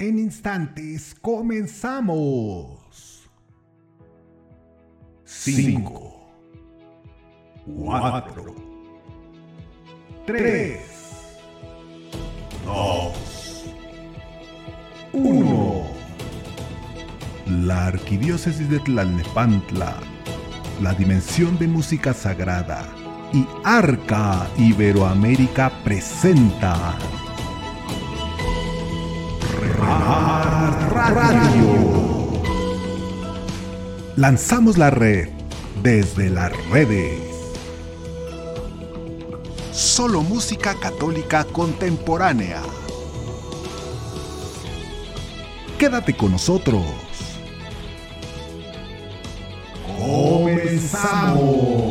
En instantes comenzamos. 5, 4, 3, 2, 1. La Arquidiócesis de Tlalnepantla, la dimensión de música sagrada y Arca Iberoamérica presenta Radio. Lanzamos la red desde las redes. Solo música católica contemporánea. Quédate con nosotros. Comenzamos.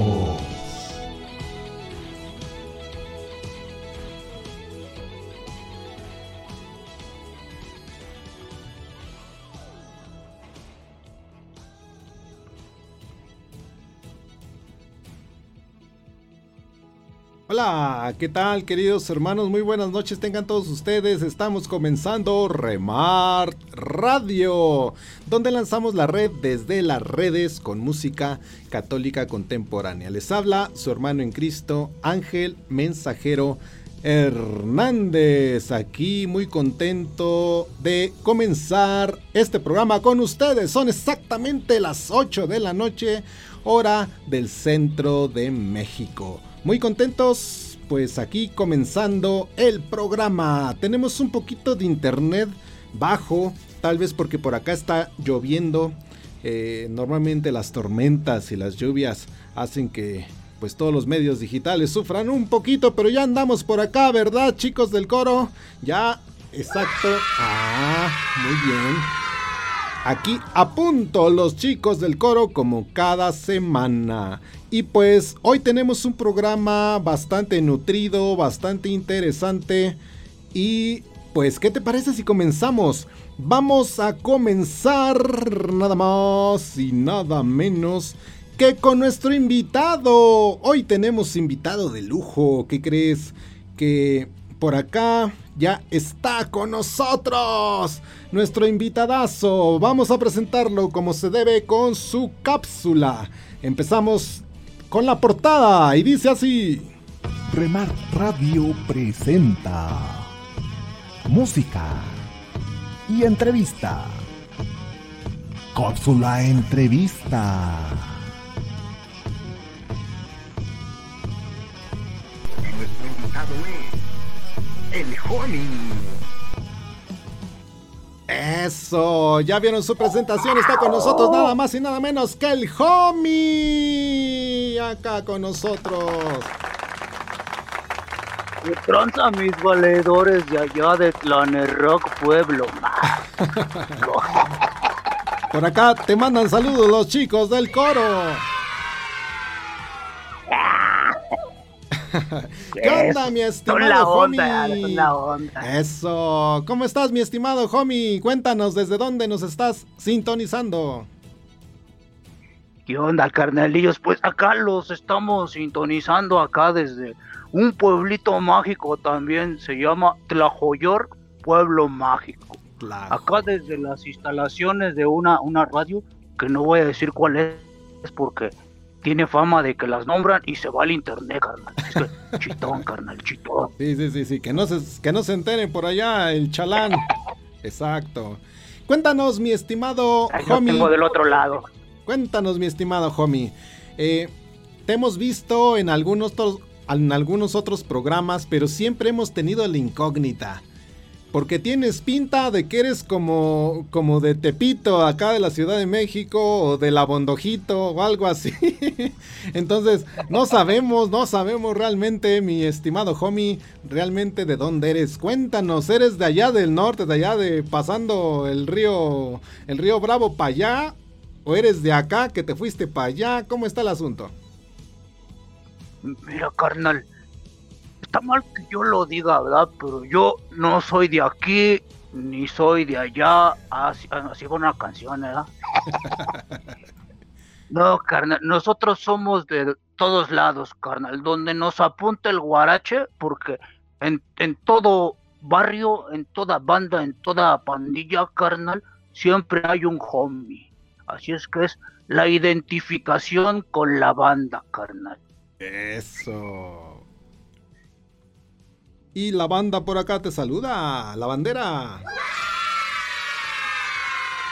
¿Qué tal queridos hermanos? Muy buenas noches tengan todos ustedes. Estamos comenzando Remar Radio, donde lanzamos la red desde las redes con música católica contemporánea. Les habla su hermano en Cristo, Ángel Mensajero Hernández, aquí muy contento de comenzar este programa con ustedes. Son exactamente las 8 de la noche, hora del centro de México. Muy contentos, pues aquí comenzando el programa. Tenemos un poquito de internet bajo, tal vez porque por acá está lloviendo. Eh, normalmente las tormentas y las lluvias hacen que pues todos los medios digitales sufran un poquito, pero ya andamos por acá, ¿verdad, chicos del coro? Ya, exacto. Ah, muy bien. Aquí a punto los chicos del coro como cada semana. Y pues hoy tenemos un programa bastante nutrido, bastante interesante. Y pues, ¿qué te parece si comenzamos? Vamos a comenzar nada más y nada menos que con nuestro invitado. Hoy tenemos invitado de lujo. ¿Qué crees? Que por acá ya está con nosotros nuestro invitadazo. Vamos a presentarlo como se debe con su cápsula. Empezamos con la portada y dice así. Remar Radio presenta música y entrevista. Cápsula entrevista. Nuestro invitado es el Homie. Eso, ya vieron su presentación, está con nosotros nada más y nada menos que el homie acá con nosotros. ¿Qué tranza mis valedores de allá de Rock Pueblo? Por acá te mandan saludos los chicos del coro. ¿Qué onda, mi estimado Son la homie? son la onda. Eso, ¿cómo estás, mi estimado homie? Cuéntanos desde dónde nos estás sintonizando. ¿Qué onda, carnalillos? Pues acá los estamos sintonizando acá desde un pueblito mágico también, se llama Tlajoyor, Pueblo Mágico. Acá desde las instalaciones de una, una radio, que no voy a decir cuál es, es porque tiene fama de que las nombran y se va al internet, carnal. Es que, chitón, carnal, chitón. Sí, sí, sí, sí, que no se, que no se enteren por allá el chalán. Exacto. Cuéntanos, mi estimado lo homie. tengo del otro lado. Cuéntanos, mi estimado homie. Eh, te hemos visto en algunos, otros- en algunos otros programas, pero siempre hemos tenido la incógnita. Porque tienes pinta de que eres como, como de Tepito, acá de la Ciudad de México, o de la Bondojito, o algo así. Entonces, no sabemos, no sabemos realmente, mi estimado homie, realmente de dónde eres. Cuéntanos, ¿eres de allá del norte, de allá de pasando el río, el río Bravo para allá? ¿O eres de acá que te fuiste para allá? ¿Cómo está el asunto? Mira, carnal, está mal que yo lo diga, ¿verdad? Pero yo no soy de aquí, ni soy de allá. Así, así va una canción, ¿verdad? no, carnal, nosotros somos de todos lados, carnal. Donde nos apunte el guarache, porque en, en todo barrio, en toda banda, en toda pandilla, carnal, siempre hay un homie. Así es que es la identificación con la banda, carnal. Eso. Y la banda por acá te saluda, la bandera.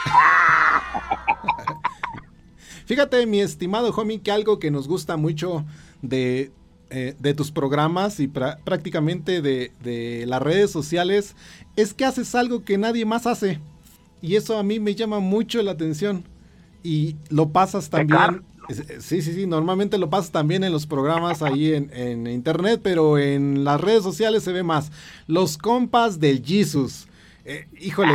Fíjate, mi estimado homie, que algo que nos gusta mucho de, eh, de tus programas y prácticamente de, de, las redes sociales es que haces algo que nadie más hace. Y eso a mí me llama mucho la atención. Y lo pasas también. Sí, sí, sí, normalmente lo pasas también en los programas ahí en, internet, pero en las redes sociales se ve más. Los compas del Jesus. Eh, híjole,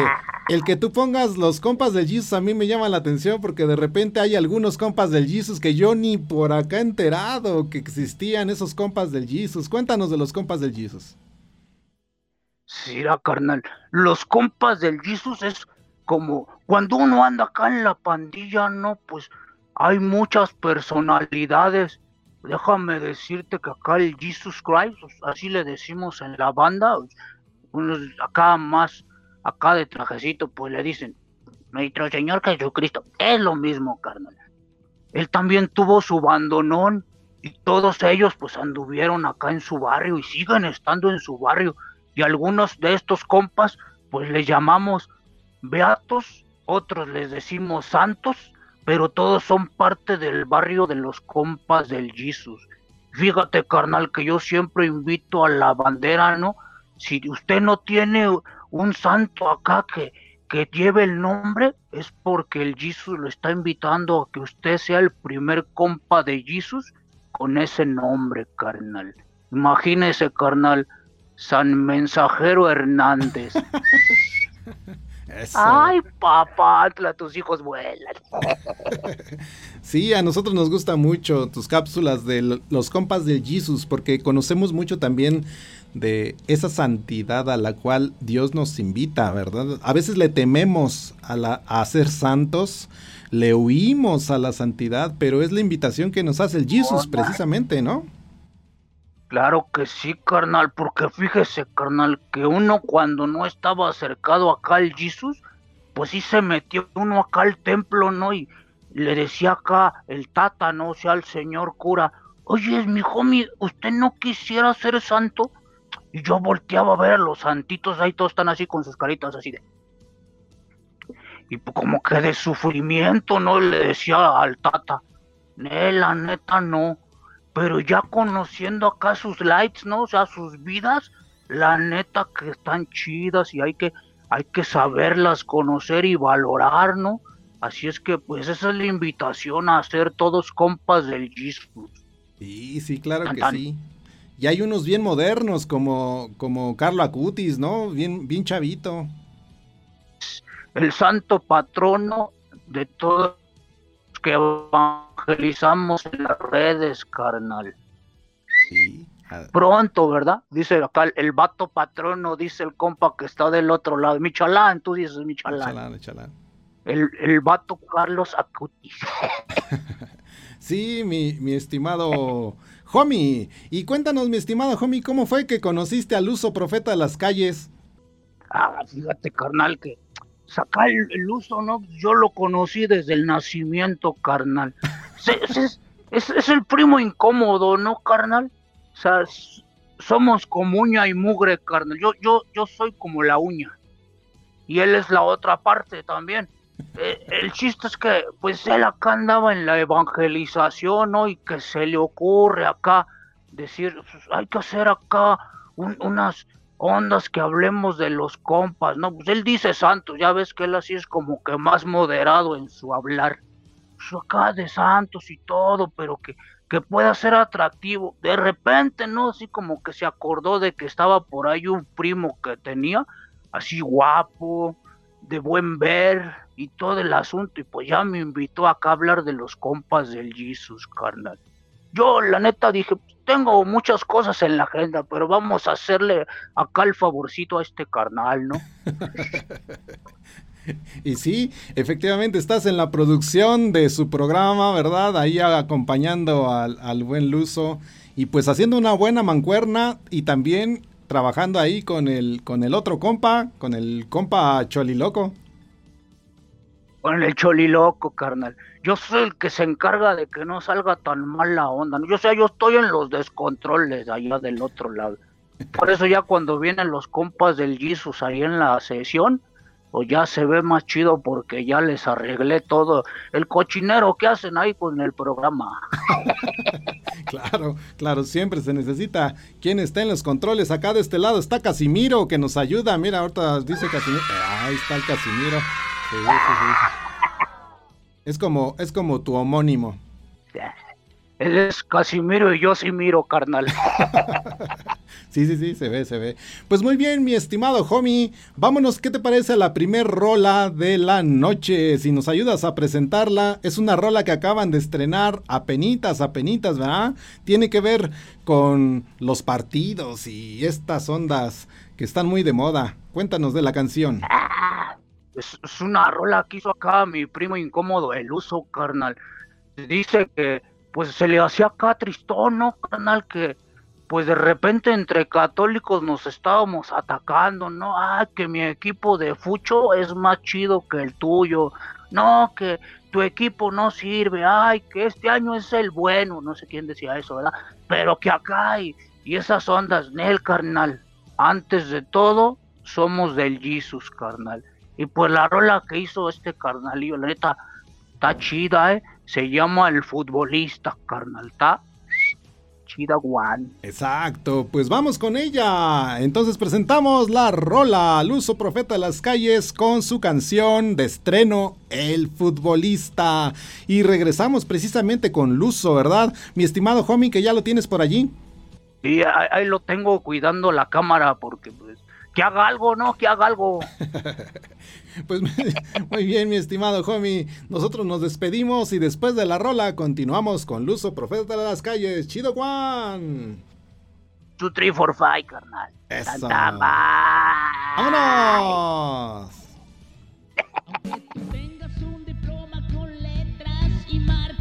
el que tú pongas los compas del Jesus a mí me llama la atención porque de repente hay algunos compas del Jesus que yo ni por acá he enterado que existían esos compas del Jesus. Cuéntanos de los compas del Jesus. Sí, carnal. Los compas del Jesus es como cuando uno anda acá en la pandilla, ¿no? Pues hay muchas personalidades. Déjame decirte que acá el Jesus Christ, así le decimos en la banda, unos acá más acá de trajecito, pues le dicen, nuestro Señor Jesucristo, es lo mismo, carnal. Él también tuvo su bandonón y todos ellos pues anduvieron acá en su barrio y siguen estando en su barrio. Y algunos de estos compas pues les llamamos beatos, otros les decimos santos, pero todos son parte del barrio de los compas del Jesus. Fíjate, carnal, que yo siempre invito a la bandera, ¿no? Si usted no tiene un santo acá que, que lleve el nombre, es porque el Jesus lo está invitando a que usted sea el primer compa de Jesus con ese nombre, carnal. Imagínese, carnal, San Mensajero Hernández. Ay, papá, tus hijos vuelan. sí, a nosotros nos gusta mucho tus cápsulas de los compas del Jesus, porque conocemos mucho también de esa santidad a la cual Dios nos invita, ¿verdad? A veces le tememos a, la, a ser santos, le huimos a la santidad, pero es la invitación que nos hace el Jesus precisamente, ¿no? Claro que sí, carnal, porque fíjese, carnal, que uno cuando no estaba acercado acá al Jesus, pues sí se metió uno acá al templo, ¿no? Y le decía acá el tata, ¿no? O sea, al señor cura, oye, mi homie, ¿usted no quisiera ser santo? Y yo volteaba a ver a los santitos ahí, todos están así con sus caritas así de... Y pues como que de sufrimiento, ¿no? Le decía al tata, ne, la neta no pero ya conociendo acá sus lights, ¿no? O sea, sus vidas, la neta que están chidas y hay que, hay que saberlas conocer y valorar, ¿no? Así es que pues esa es la invitación a ser todos compas del Jesus. Sí, sí, claro que sí. Y hay unos bien modernos como, como Carlo Acutis, ¿no? Bien, bien chavito. El santo patrono de todos que evangelizamos en las redes, carnal. Sí. Pronto, ¿verdad? Dice acá el vato patrono, dice el compa que está del otro lado. Michalán, tú dices Michalán. Michalán, El, el vato Carlos Acutis. sí, mi, mi estimado Homie. Y cuéntanos, mi estimado Homie, ¿cómo fue que conociste al uso profeta de las calles? Ah, fíjate, carnal, que sacar el, uso, ¿no? Yo lo conocí desde el nacimiento, carnal. Es, es, el primo incómodo, ¿no, carnal? O sea, somos como uña y mugre, carnal. Yo, yo, yo soy como la uña. Y él es la otra parte también. Eh, el chiste es que, pues él acá andaba en la evangelización, ¿no? Y que se le ocurre acá decir, pues, hay que hacer acá unas ondas que hablemos de los compas, ¿no? Pues él dice Santos, ya ves que él así es como que más moderado en su hablar. Pues acá de Santos y todo, pero que, que pueda ser atractivo. De repente, ¿no? Así como que se acordó de que estaba por ahí un primo que tenía, así guapo, de buen ver y todo el asunto. Y pues ya me invitó acá a hablar de los compas del Jesus, carnal. Yo, la neta, dije, tengo muchas cosas en la agenda, pero vamos a hacerle acá el favorcito a este carnal, ¿no? y sí, efectivamente estás en la producción de su programa, ¿verdad? Ahí acompañando al, buen Luso y pues haciendo una buena mancuerna y también trabajando ahí con el, con el otro compa, con el compa Choliloco. Con el Choliloco, carnal. Yo soy el que se encarga de que no salga tan mal la onda. Yo sé, yo estoy en los descontroles allá del otro lado. Por eso ya cuando vienen los compas del Jesus ahí en la sesión, pues ya se ve más chido porque ya les arreglé todo el cochinero que hacen ahí con el programa. claro, claro, siempre se necesita quien esté en los controles. Acá de este lado está Casimiro que nos ayuda. Mira, ahorita dice Casimiro. Ahí está el Casimiro. Es como, es como tu homónimo. Él es Casimiro y yo sí miro, carnal. sí, sí, sí, se ve, se ve. Pues muy bien, mi estimado homie. Vámonos, ¿qué te parece la primer rola de la noche? Si nos ayudas a presentarla, es una rola que acaban de estrenar a penitas, a penitas, ¿verdad? Tiene que ver con los partidos y estas ondas que están muy de moda. Cuéntanos de la canción. Ah, es, una rola que hizo acá mi primo incómodo, el uso, carnal. Dice que pues se le hacía acá tristón, ¿no, carnal? Que pues de repente entre católicos nos estábamos atacando, ¿no? Ah, que mi equipo de fucho es más chido que el tuyo. No, que tu equipo no sirve. Ay, que este año es el bueno. No sé quién decía eso, ¿verdad? Pero que acá hay. Y esas ondas, Nel, carnal. Antes de todo, somos del Jesus, carnal. Y pues la rola que hizo este carnalillo, la neta, está chida, ¿eh? Se llama El Futbolista, carnal, está chida, Juan. Exacto, pues vamos con ella. Entonces presentamos la rola al uso profeta de las calles con su canción de estreno El Futbolista. Y regresamos precisamente con Luzo, ¿verdad? Mi estimado homie, que ya lo tienes por allí. Sí, ahí, ahí lo tengo cuidando la cámara porque pues que haga algo, ¿no? Que haga algo. pues muy bien, mi estimado homie. Nosotros nos despedimos y después de la rola continuamos con Luzo, Profeta de las Calles. Chido Juan. Two, three, four, five, carnal. Eso. ¡Vámonos! Aunque tú tengas un diploma con letras y marco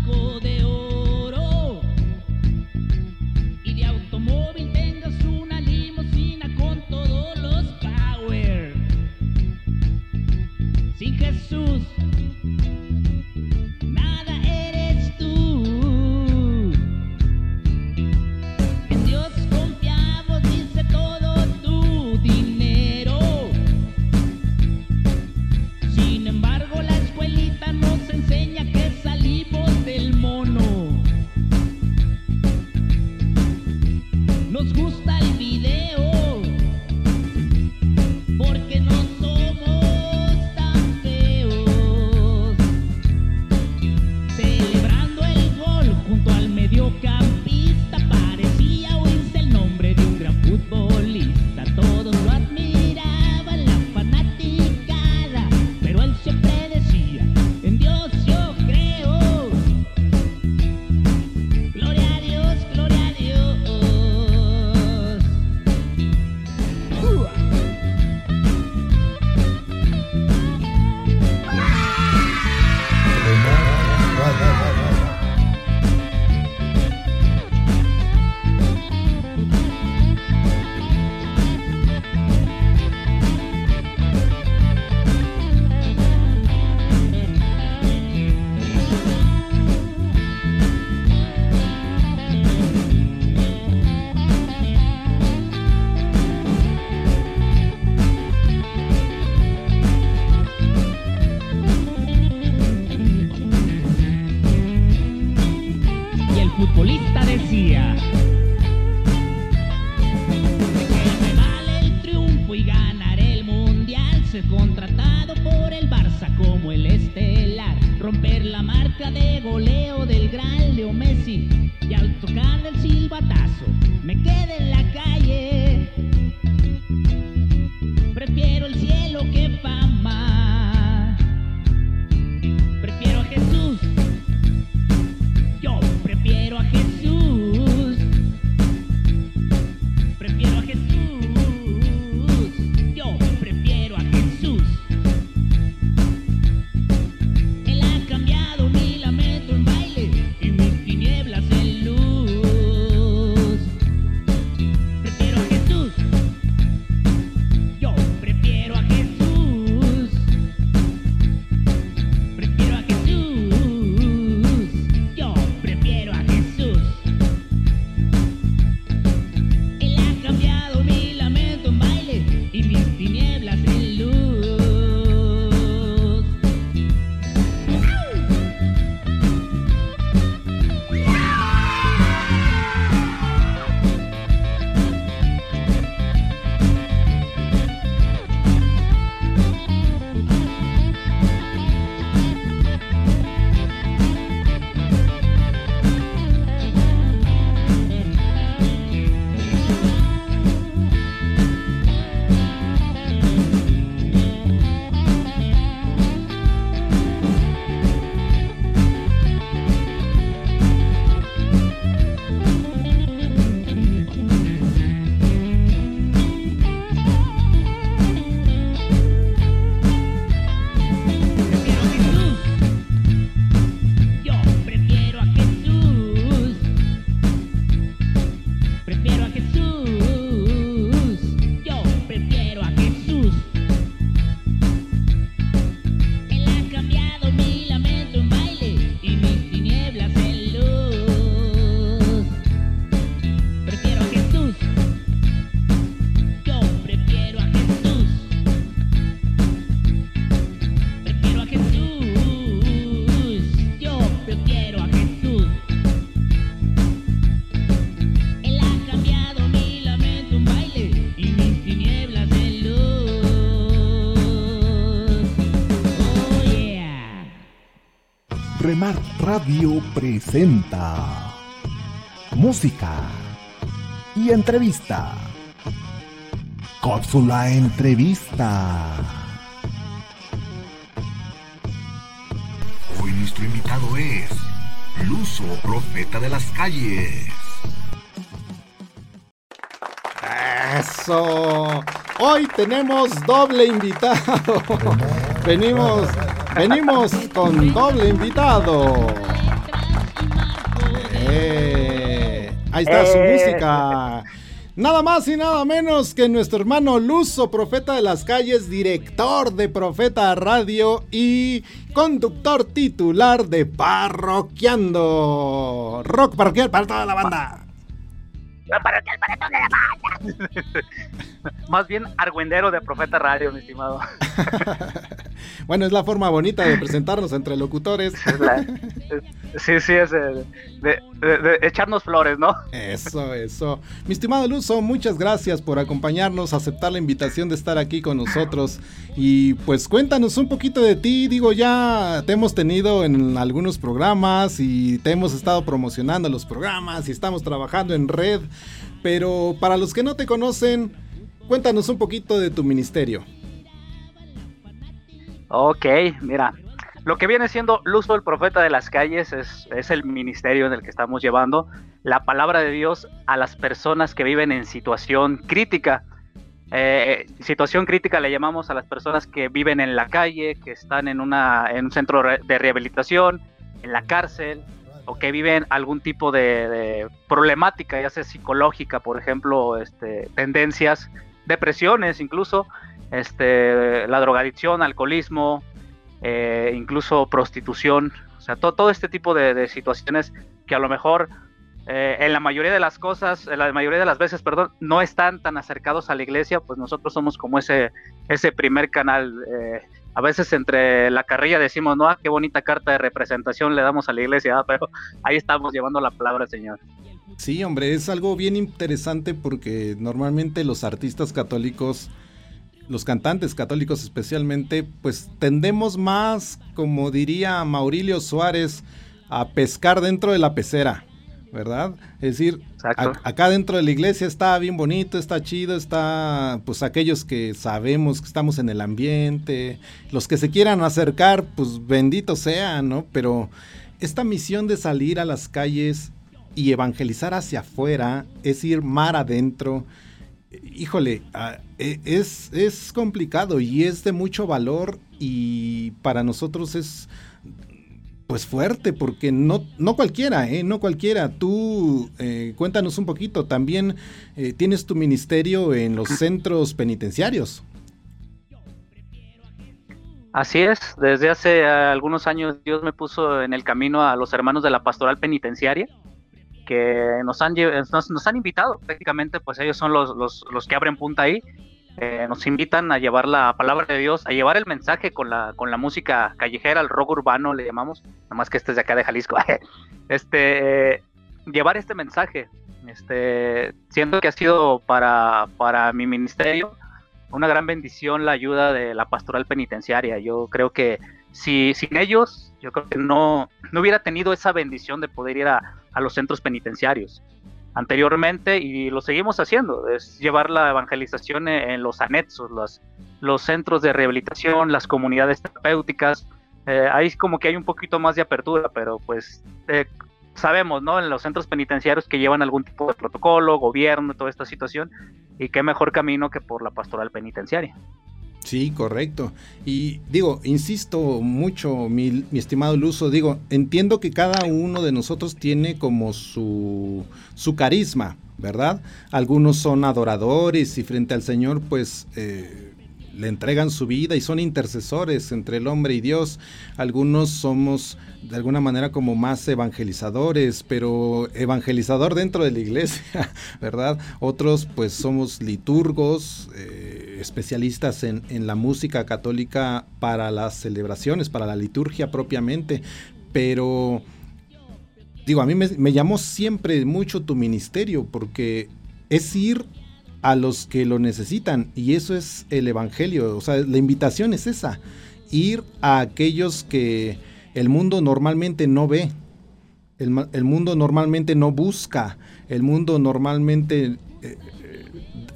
Radio presenta música y entrevista. Cápsula Entrevista. Hoy nuestro invitado es Luso, profeta de las calles. Eso. Hoy tenemos doble invitado. venimos, venimos con doble invitado. Ahí está su Eh. música. Nada más y nada menos que nuestro hermano Luso, profeta de las calles, director de Profeta Radio y conductor titular de Parroquiando. Rock parroquial para toda la banda. Más bien argüendero de Profeta Radio, mi estimado. Bueno, es la forma bonita de presentarnos entre locutores. Sí, sí, es de, de- de- de echarnos flores, ¿no? Eso, eso. Mi estimado Luzo, muchas gracias por acompañarnos, aceptar la invitación de estar aquí con nosotros. Y pues cuéntanos un poquito de ti. Digo, ya te hemos tenido en algunos programas y te hemos estado promocionando los programas y estamos trabajando en red. Pero para los que no te conocen, cuéntanos un poquito de tu ministerio. Ok, mira. Lo que viene siendo Luzo, el profeta de las calles, es, el ministerio en el que estamos llevando la palabra de Dios a las personas que viven en situación crítica. Eh, situación crítica le llamamos a las personas que viven en la calle, que están en, una, en un centro de rehabilitación, en la cárcel, o que viven algún tipo de, de problemática, ya sea psicológica, por ejemplo, este, tendencias, depresiones incluso, este, la drogadicción, alcoholismo, eh, incluso prostitución, o sea, to- todo este tipo de, situaciones que a lo mejor eh, en la mayoría de las cosas, en la mayoría de las veces, perdón, no están tan acercados a la iglesia, pues nosotros somos como ese, ese primer canal. eh, a veces entre la carrilla decimos, no, ah, qué bonita carta de representación le damos a la iglesia, ah, pero ahí estamos llevando la palabra Señor. Sí, hombre, es algo bien interesante porque normalmente los artistas católicos, los cantantes católicos especialmente, pues tendemos más, como diría Maurilio Suárez, a pescar dentro de la pecera, ¿verdad? Es decir, a- acá dentro de la iglesia está bien bonito, está chido, está pues aquellos que sabemos que estamos en el ambiente, los que se quieran acercar, pues bendito sea, ¿no? Pero esta misión de salir a las calles y evangelizar hacia afuera es ir mar adentro. Híjole, ah, e- es, es complicado y es de mucho valor y para nosotros es pues fuerte porque no, no cualquiera, ¿eh? No cualquiera. Tú eh, cuéntanos un poquito, también eh, tienes tu ministerio en los centros penitenciarios. Así es, desde hace algunos años Dios me puso en el camino a los hermanos de la pastoral penitenciaria, que nos han, nos, nos han invitado, prácticamente pues ellos son los, los, los que abren punta ahí, eh, nos invitan a llevar la palabra de Dios, a llevar el mensaje con la, con la música callejera, el rock urbano le llamamos, nada más que este es de acá de Jalisco, este, llevar este mensaje, este, siento que ha sido para, para mi ministerio, una gran bendición la ayuda de la pastoral penitenciaria. Yo creo que si sin ellos, yo creo que no, no hubiera tenido esa bendición de poder ir a, a los centros penitenciarios anteriormente y lo seguimos haciendo, es llevar la evangelización en, los anexos, los, los centros de rehabilitación, las comunidades terapéuticas. Eh, ahí como que hay un poquito más de apertura, pero pues eh, sabemos, ¿no? En los centros penitenciarios que llevan algún tipo de protocolo, gobierno, toda esta situación, y qué mejor camino que por la pastoral penitenciaria. Sí, correcto. Y digo, insisto mucho, mi, mi estimado Luso, digo, entiendo que cada uno de nosotros tiene como su, su carisma, ¿verdad? Algunos son adoradores y frente al Señor, pues... eh, le entregan su vida y son intercesores entre el hombre y Dios. Algunos somos de alguna manera como más evangelizadores, pero evangelizador dentro de la iglesia, ¿verdad? Otros pues somos liturgos, eh, especialistas en, en la música católica para las celebraciones, para la liturgia propiamente, pero digo, a mí me, me llamó siempre mucho tu ministerio porque es ir a los que lo necesitan y eso es el evangelio, o sea, la invitación es esa, ir a aquellos que el mundo normalmente no ve, el, mundo normalmente no busca, el mundo normalmente eh,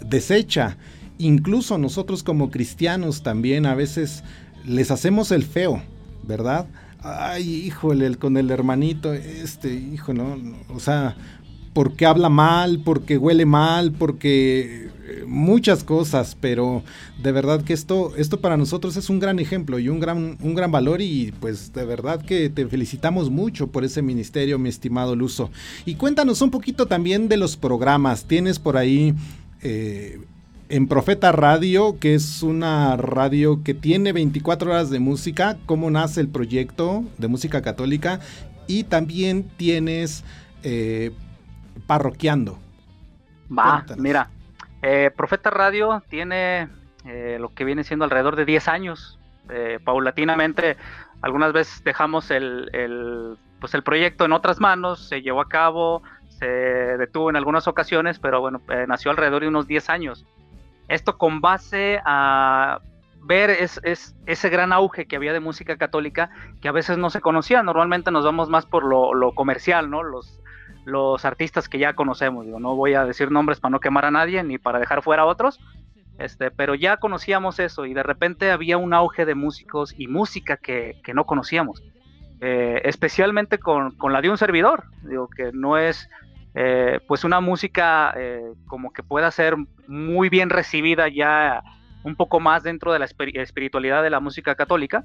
desecha. Incluso nosotros como cristianos también a veces les hacemos el feo, ¿verdad? Ay, híjole, con el hermanito, este, hijo, no o sea, porque habla mal, porque huele mal, porque eh, muchas cosas, pero de verdad que esto, esto para nosotros es un gran ejemplo y un gran, un gran valor y pues de verdad que te felicitamos mucho por ese ministerio, mi estimado Luso. Y cuéntanos un poquito también de los programas. Tienes por ahí eh, en Profeta Radio, que es una radio que tiene 24 horas de música, cómo nace el proyecto de música católica y también tienes... Eh, parroquiando. Va, mira, eh, Profeta Radio tiene eh, lo que viene siendo alrededor de 10 años. Eh, paulatinamente, algunas veces dejamos el, pues el proyecto en otras manos, se llevó a cabo, se detuvo en algunas ocasiones, pero bueno, nació alrededor de unos 10 años. Esto con base a ver es, ese gran auge que había de música católica que a veces no se conocía. Normalmente nos vamos más por lo, comercial, ¿no? Los, los artistas que ya conocemos. Digo, no voy a decir nombres para no quemar a nadie ni para dejar fuera a otros, este, pero ya conocíamos eso y de repente había un auge de músicos y música que, no conocíamos, eh, especialmente con, la de un servidor, digo que no es eh, pues una música eh, como que pueda ser muy bien recibida ya un poco más dentro de la espiritualidad de la música católica,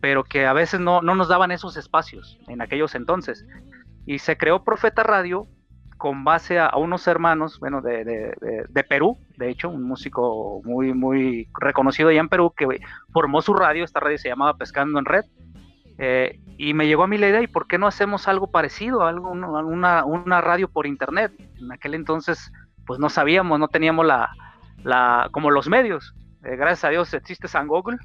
pero que a veces no, no nos daban esos espacios en aquellos entonces. Y se creó Profeta Radio con base a, unos hermanos, bueno, de, Perú, de hecho, un músico muy, muy reconocido allá en Perú que formó su radio, esta radio se llamaba Pescando en Red, eh, y me llegó a mí la idea, ¿y por qué no hacemos algo parecido, algo, una, una radio por internet? En aquel entonces, pues no sabíamos, no teníamos la, la como los medios. Eh, gracias a Dios existe San Google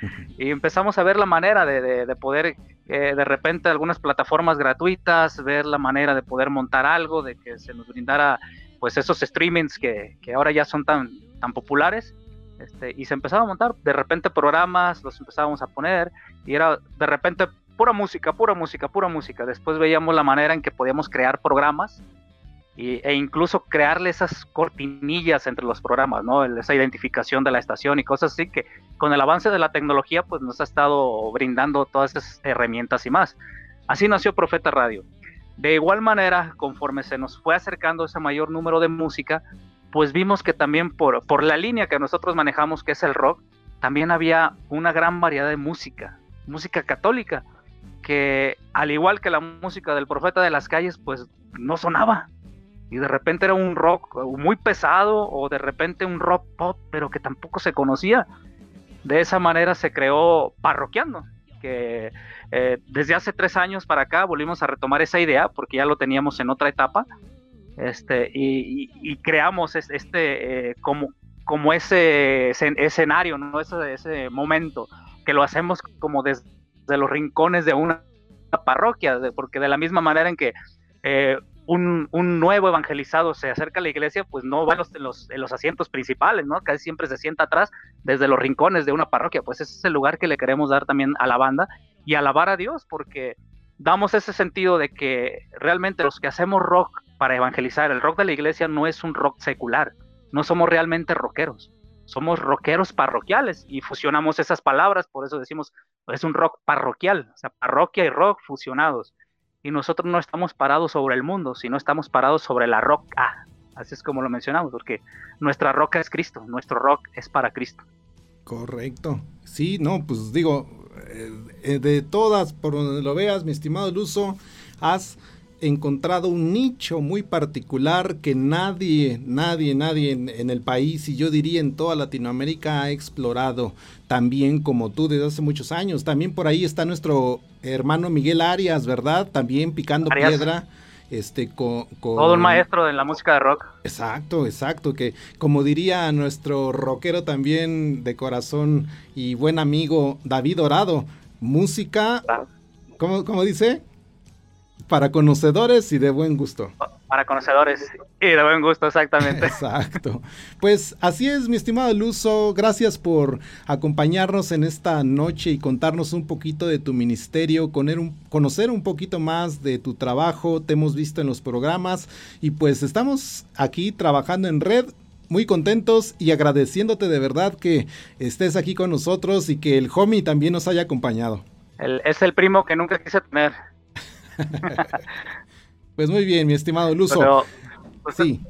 y empezamos a ver la manera de, de poder eh, de repente algunas plataformas gratuitas, ver la manera de poder montar algo, de que se nos brindara pues esos streamings que, que ahora ya son tan, tan populares. Este, y se empezaba a montar de repente programas, los empezábamos a poner y era de repente pura música, pura música, pura música. Después veíamos la manera en que podíamos crear programas e incluso crearle esas cortinillas entre los programas, ¿no? Esa identificación de la estación y cosas así que con el avance de la tecnología pues nos ha estado brindando todas esas herramientas y más. Así nació Profeta Radio. De igual manera, conforme se nos fue acercando ese mayor número de música, pues vimos que también por, por la línea que nosotros manejamos, que es el rock, también había una gran variedad de música, música católica, que al igual que la música del profeta de las calles, pues no sonaba, y de repente era un rock muy pesado o de repente un rock pop, pero que tampoco se conocía. De esa manera se creó Parroquiando, que eh, desde hace tres años para acá volvimos a retomar esa idea porque ya lo teníamos en otra etapa este, y, creamos este, eh, como, como ese, escenario, ¿no? ese, ese momento, que lo hacemos como desde los rincones de una parroquia, porque de la misma manera en que eh, un, nuevo evangelizado se acerca a la iglesia, pues no va en los, en los, asientos principales, ¿no? Casi siempre se sienta atrás, desde los rincones de una parroquia, pues ese es el lugar que le queremos dar también a la banda y alabar a Dios, porque damos ese sentido de que realmente los que hacemos rock para evangelizar, el rock de la iglesia no es un rock secular, no somos realmente rockeros, somos rockeros parroquiales y fusionamos esas palabras, por eso decimos, es un rock parroquial, o sea, parroquia y rock fusionados y nosotros no estamos parados sobre el mundo, sino estamos parados sobre la roca. Así es como lo mencionamos, porque nuestra roca es Cristo, nuestro rock es para Cristo. Correcto. Sí, no, pues digo, eh, eh, de todas, por donde lo veas, mi estimado Luso, has encontrado un nicho muy particular que nadie, nadie, nadie en, el país y yo diría en toda Latinoamérica ha explorado también como tú desde hace muchos años. También por ahí está nuestro hermano Miguel Arias, ¿verdad? También picando piedra. Este, con, Todo un maestro de la música de rock. Exacto, exacto, que como diría nuestro rockero también de corazón y buen amigo David Dorado, música, ¿cómo, cómo dice? Para conocedores y de buen gusto. Para conocedores. Y de buen gusto, exactamente. Exacto. Pues así es, mi estimado Luso. Gracias por acompañarnos en esta noche y contarnos un poquito de tu ministerio, conocer un poquito más de tu trabajo. Te hemos visto en los programas y pues estamos aquí trabajando en red muy contentos y agradeciéndote de verdad que estés aquí con nosotros y que el homie también nos haya acompañado. es el primo que nunca quise tener. pues muy bien, mi estimado Luso. Pues, sí.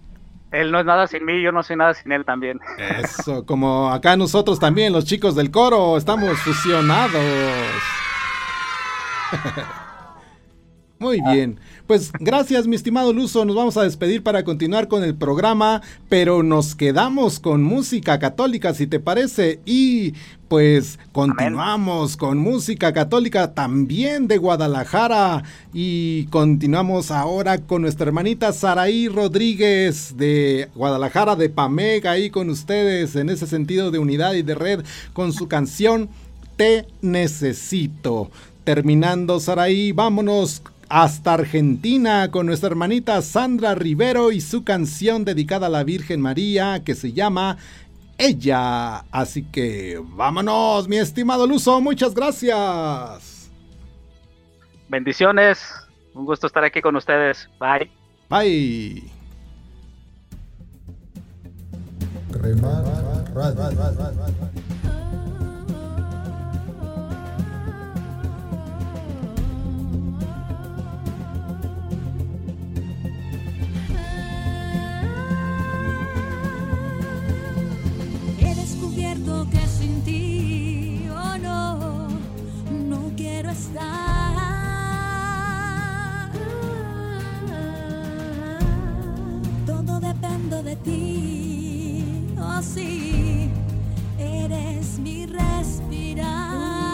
Él no es nada sin mí, yo no soy nada sin él también. Eso, como acá nosotros también, los chicos del coro, estamos fusionados. Muy bien. Pues gracias, mi estimado Luso. Nos vamos a despedir para continuar con el programa, pero nos quedamos con música católica, si te parece. Y pues continuamos con música católica también de Guadalajara. Y continuamos ahora con nuestra hermanita Saraí Rodríguez de Guadalajara, de Pamega, ahí con ustedes en ese sentido de unidad y de red, con su canción Te Necesito. Terminando, Saraí, vámonos hasta Argentina con nuestra hermanita Sandra Rivero y su canción dedicada a la Virgen María que se llama Ella. Así que vámonos, mi estimado Luzo, muchas gracias. Bendiciones, un gusto estar aquí con ustedes. Bye. Bye. cierto que sin ti, oh no, no quiero estar. Todo dependo de ti, oh sí, eres mi respirar.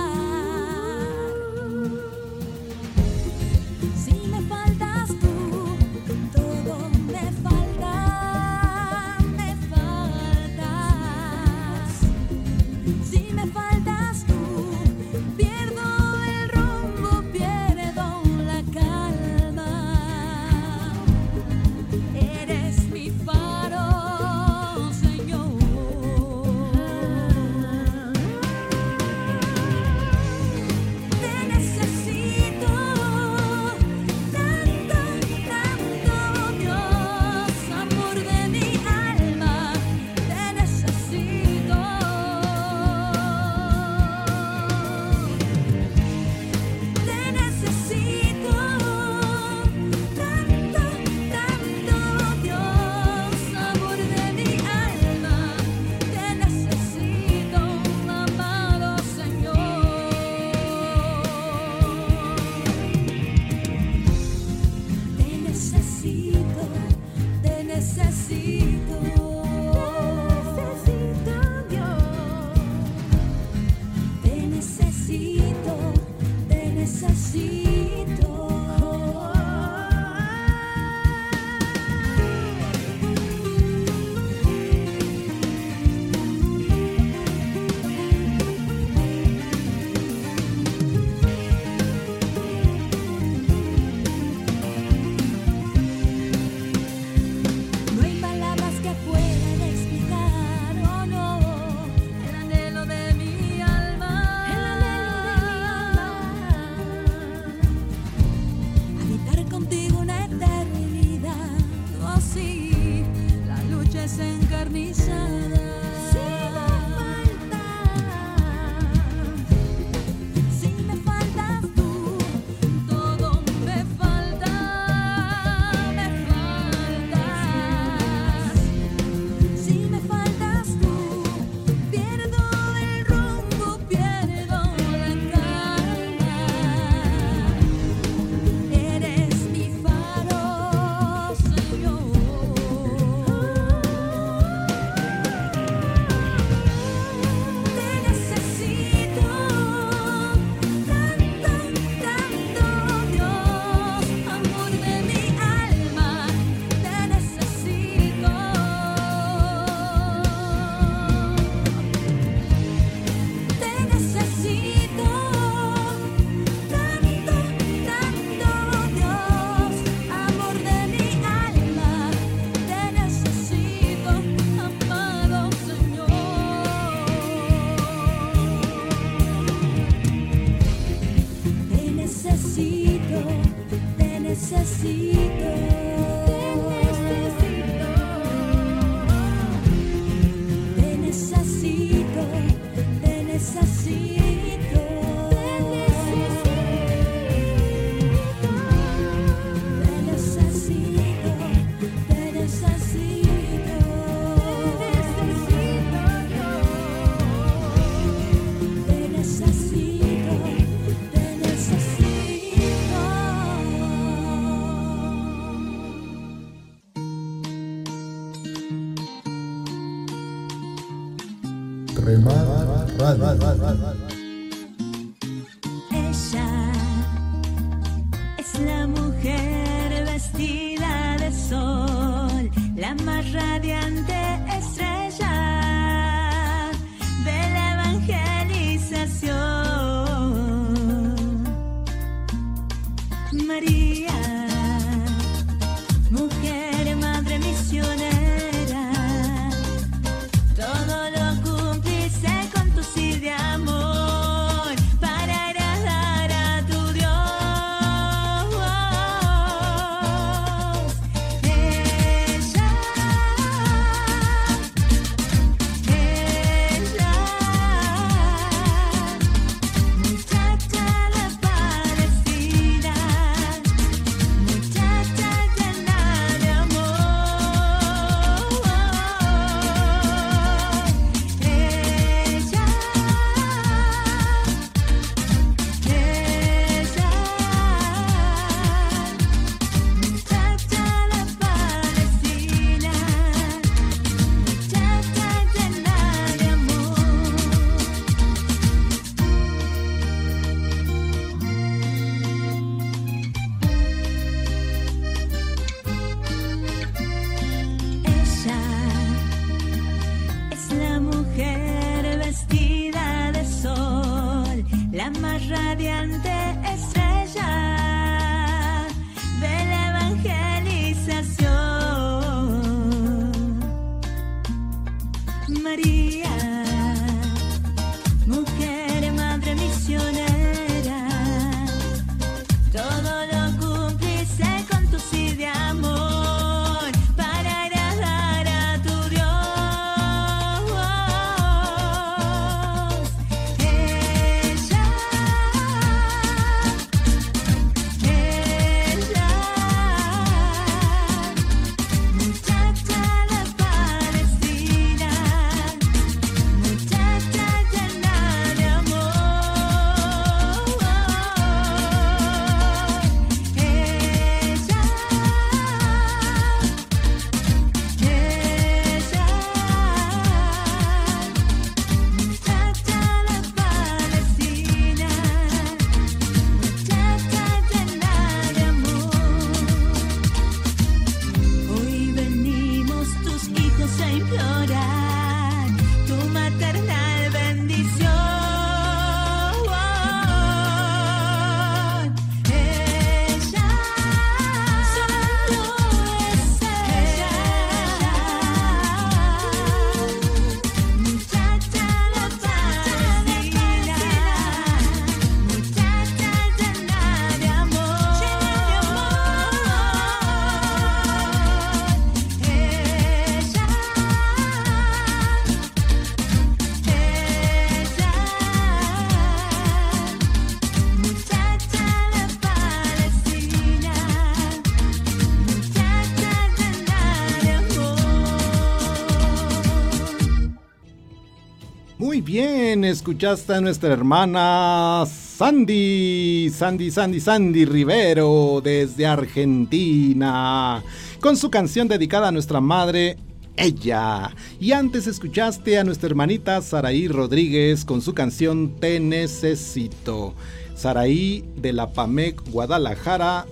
Escuchaste a nuestra hermana Sandy, Sandy, Sandy, Sandy Rivero desde Argentina, con su canción dedicada a nuestra madre, ella. Y antes escuchaste a nuestra hermanita Saraí Rodríguez con su canción Te Necesito. Saraí de la PAMEC Guadalajara,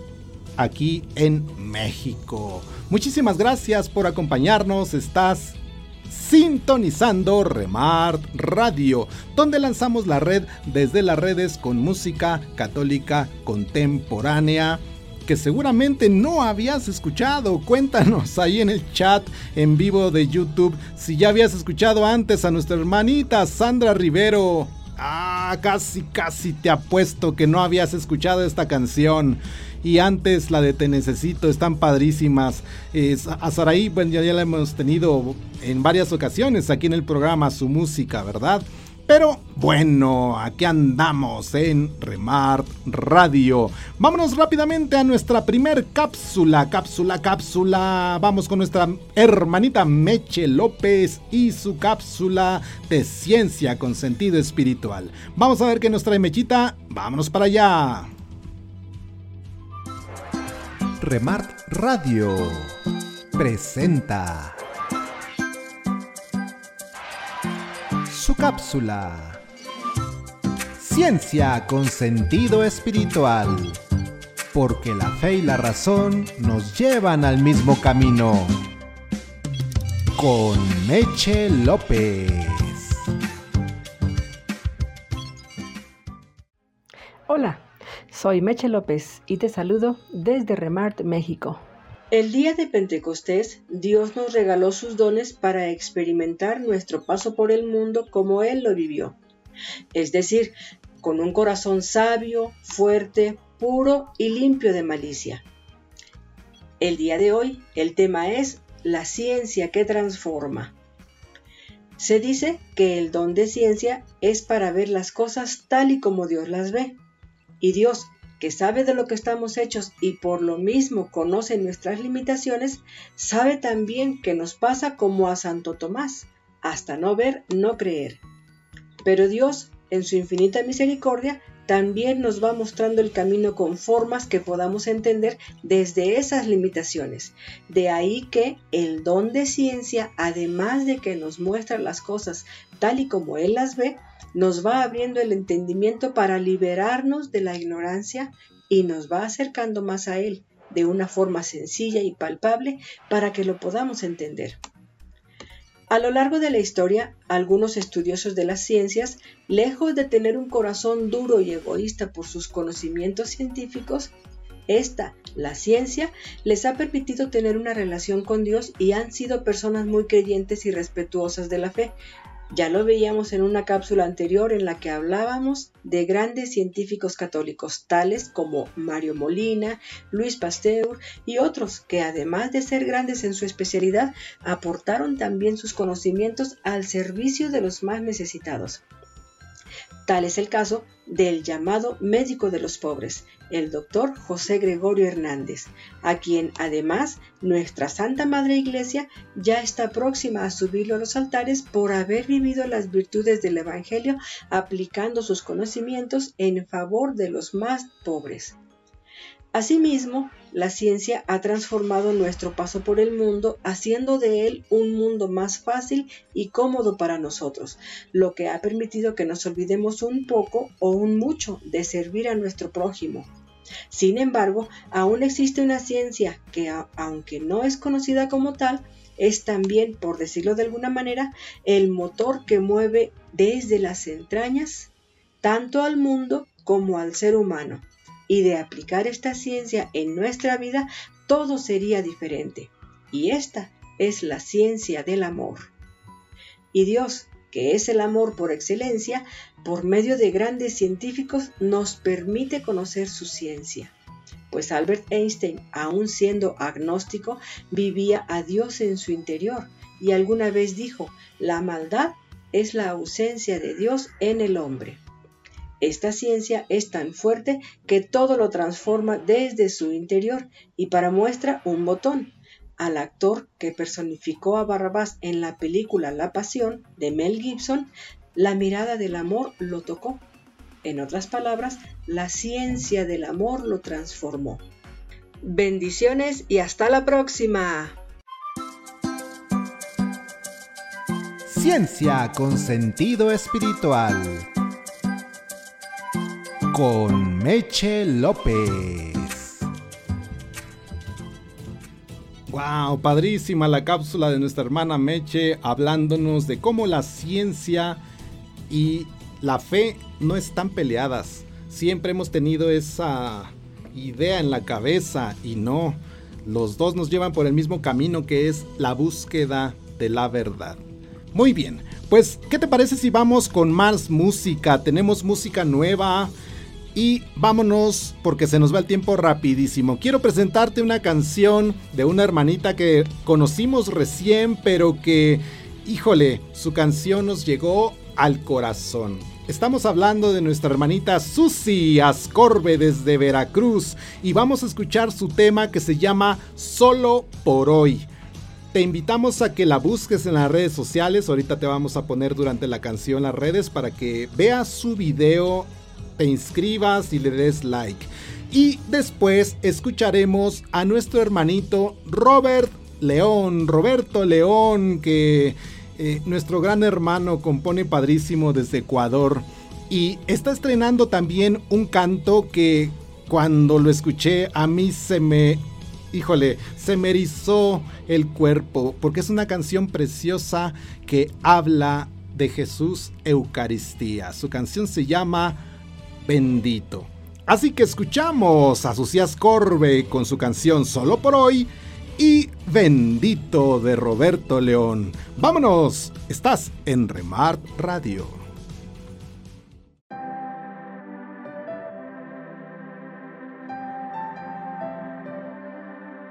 aquí en México. Muchísimas gracias por acompañarnos. Estás sintonizando Remart Radio, donde lanzamos la red desde las redes con música católica contemporánea que seguramente no habías escuchado. Cuéntanos ahí en el chat en vivo de YouTube si ya habías escuchado antes a nuestra hermanita Sandra Rivero. Ah, casi, casi te apuesto que no habías escuchado esta canción. Y antes la de Te Necesito, están padrísimas. a Saraí, bueno, ya, ya la hemos tenido en varias ocasiones aquí en el programa, su música, ¿verdad? Pero bueno, aquí andamos en Remart Radio. Vámonos rápidamente a nuestra primer cápsula, cápsula, cápsula. Vamos con nuestra hermanita Meche López y su cápsula de ciencia con sentido espiritual. Vamos a ver qué nos trae Mechita. Vámonos para allá. Remart Radio presenta su cápsula. Ciencia con sentido espiritual. Porque la fe y la razón nos llevan al mismo camino. Con Meche López. Hola, soy Meche López y te saludo desde Remart, México. El día de Pentecostés, Dios nos regaló sus dones para experimentar nuestro paso por el mundo como Él lo vivió. Es decir, con un corazón sabio, fuerte, puro y limpio de malicia. El día de hoy, el tema es la ciencia que transforma. Se dice que el don de ciencia es para ver las cosas tal y como Dios las ve. Y Dios, que sabe de lo que estamos hechos y por lo mismo conoce nuestras limitaciones, sabe también que nos pasa como a Santo Tomás, hasta no ver, no creer. Pero Dios, en su infinita misericordia, también nos va mostrando el camino con formas que podamos entender desde esas limitaciones. De ahí que el don de ciencia, además de que nos muestra las cosas tal y como Él las ve, nos va abriendo el entendimiento para liberarnos de la ignorancia y nos va acercando más a Él de una forma sencilla y palpable para que lo podamos entender. A lo largo de la historia, algunos estudiosos de las ciencias, lejos de tener un corazón duro y egoísta por sus conocimientos científicos, esta, la ciencia, les ha permitido tener una relación con Dios y han sido personas muy creyentes y respetuosas de la fe, ya lo veíamos en una cápsula anterior en la que hablábamos de grandes científicos católicos, tales como Mario Molina, Luis Pasteur y otros que además de ser grandes en su especialidad, aportaron también sus conocimientos al servicio de los más necesitados. Tal es el caso del llamado médico de los pobres, el doctor José Gregorio Hernández, a quien además nuestra Santa Madre Iglesia ya está próxima a subirlo a los altares por haber vivido las virtudes del Evangelio aplicando sus conocimientos en favor de los más pobres. Asimismo, la ciencia ha transformado nuestro paso por el mundo, haciendo de él un mundo más fácil y cómodo para nosotros, lo que ha permitido que nos olvidemos un poco o un mucho de servir a nuestro prójimo. Sin embargo, aún existe una ciencia que, aunque no es conocida como tal, es también, por decirlo de alguna manera, el motor que mueve desde las entrañas tanto al mundo como al ser humano y de aplicar esta ciencia en nuestra vida, todo sería diferente. Y esta es la ciencia del amor. Y Dios, que es el amor por excelencia, por medio de grandes científicos nos permite conocer su ciencia. Pues Albert Einstein, aun siendo agnóstico, vivía a Dios en su interior y alguna vez dijo, la maldad es la ausencia de Dios en el hombre. Esta ciencia es tan fuerte que todo lo transforma desde su interior y para muestra un botón. Al actor que personificó a Barrabás en la película La Pasión de Mel Gibson, la mirada del amor lo tocó. En otras palabras, la ciencia del amor lo transformó. Bendiciones y hasta la próxima. Ciencia con sentido espiritual con Meche López. Wow, padrísima la cápsula de nuestra hermana Meche hablándonos de cómo la ciencia y la fe no están peleadas. Siempre hemos tenido esa idea en la cabeza y no, los dos nos llevan por el mismo camino que es la búsqueda de la verdad. Muy bien, Pues, ¿qué te parece si vamos con más música? Tenemos música nueva. Y vámonos porque se nos va el tiempo rapidísimo. Quiero presentarte una canción de una hermanita que conocimos recién, pero que, híjole, su canción nos llegó al corazón. Estamos hablando de nuestra hermanita Susi Ascorbe desde Veracruz y vamos a escuchar su tema que se llama Solo por hoy. Te invitamos a que la busques en las redes sociales, ahorita te vamos a poner durante la canción las redes para que veas su video, te inscribas y le des like. Y después escucharemos a nuestro hermanito Robert León, Roberto León, que eh, nuestro gran hermano compone padrísimo desde Ecuador y está estrenando también un canto que cuando lo escuché a mí se me, híjole, se me erizó el cuerpo porque es una canción preciosa que habla de Jesús Eucaristía. Su canción se llama Bendito. Así que escuchamos a Sucias Corbe con su canción Solo por hoy y Bendito de Roberto León. Vámonos, estás en Remart Radio.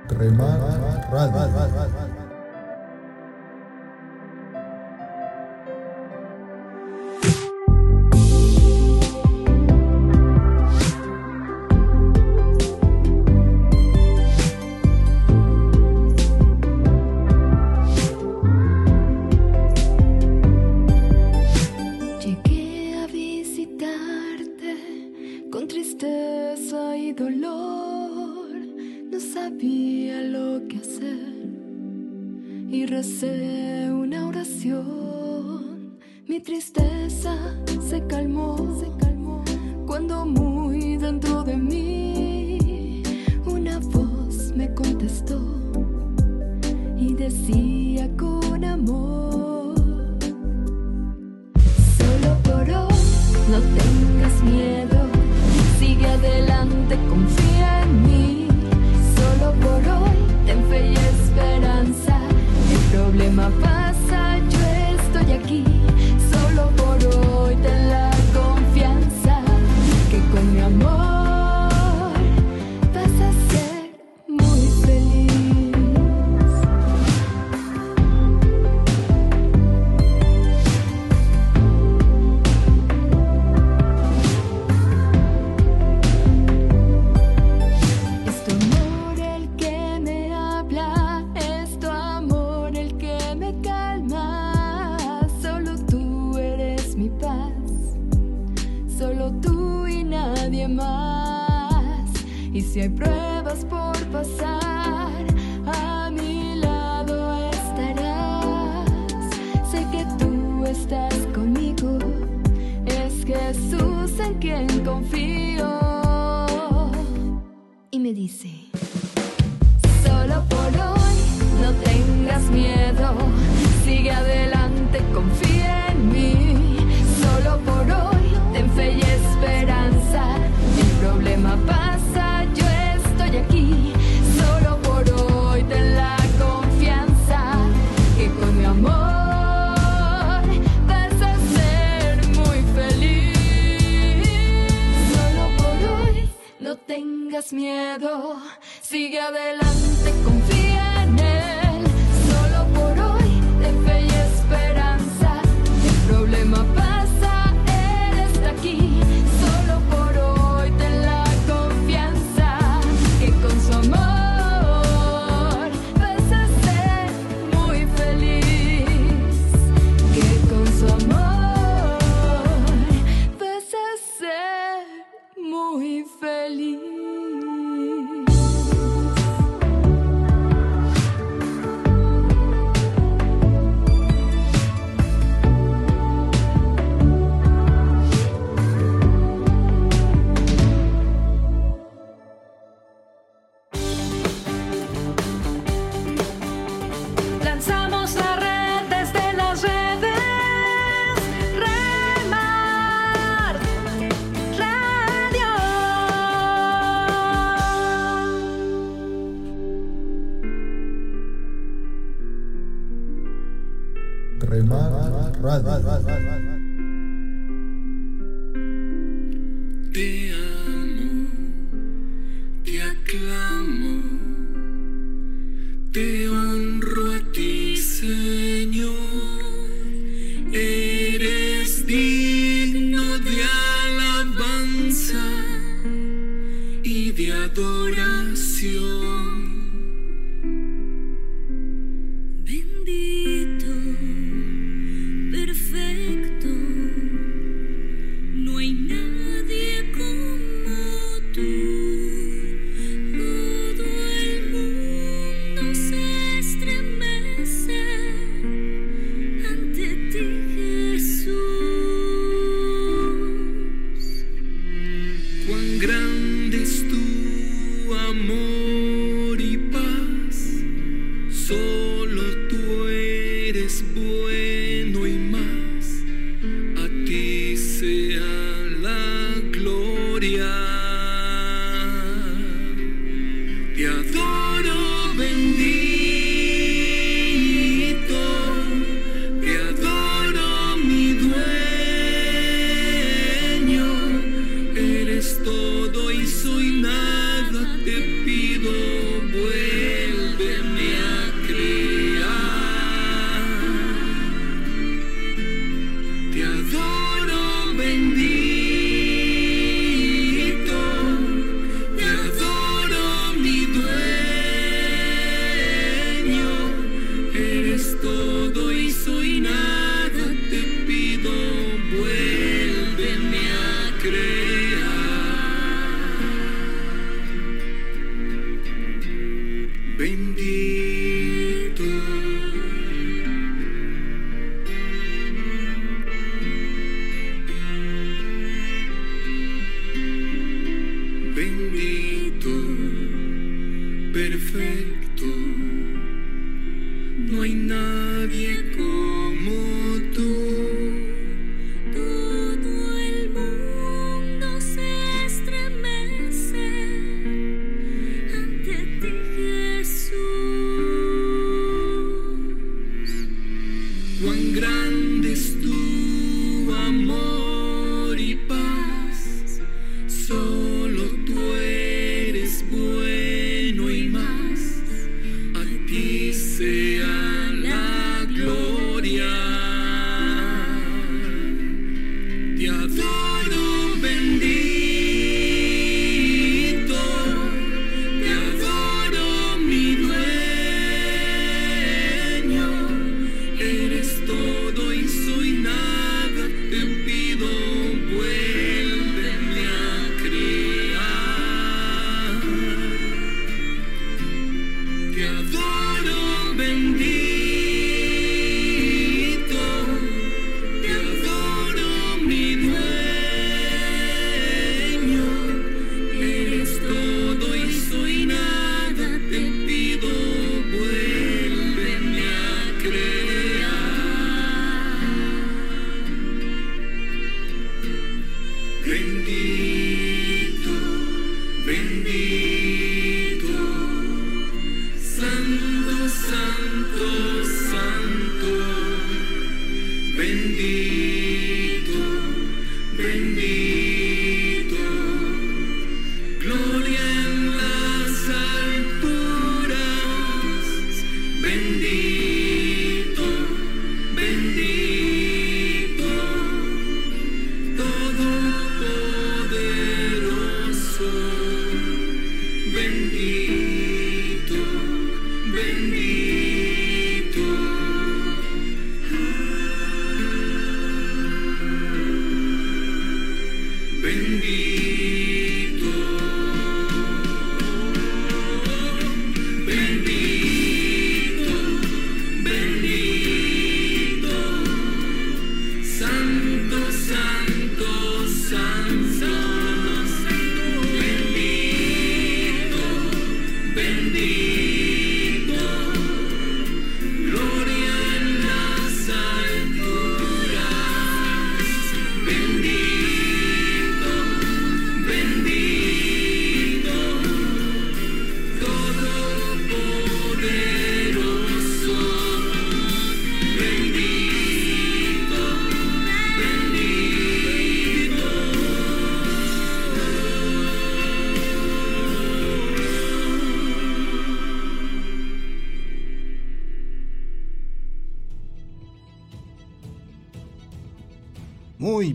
Remart Radio. Hay pruebas por pasar, a mi lado estarás. Sé que tú estás conmigo, es Jesús en quien confío. Y me dice, miedo, sigue adelante.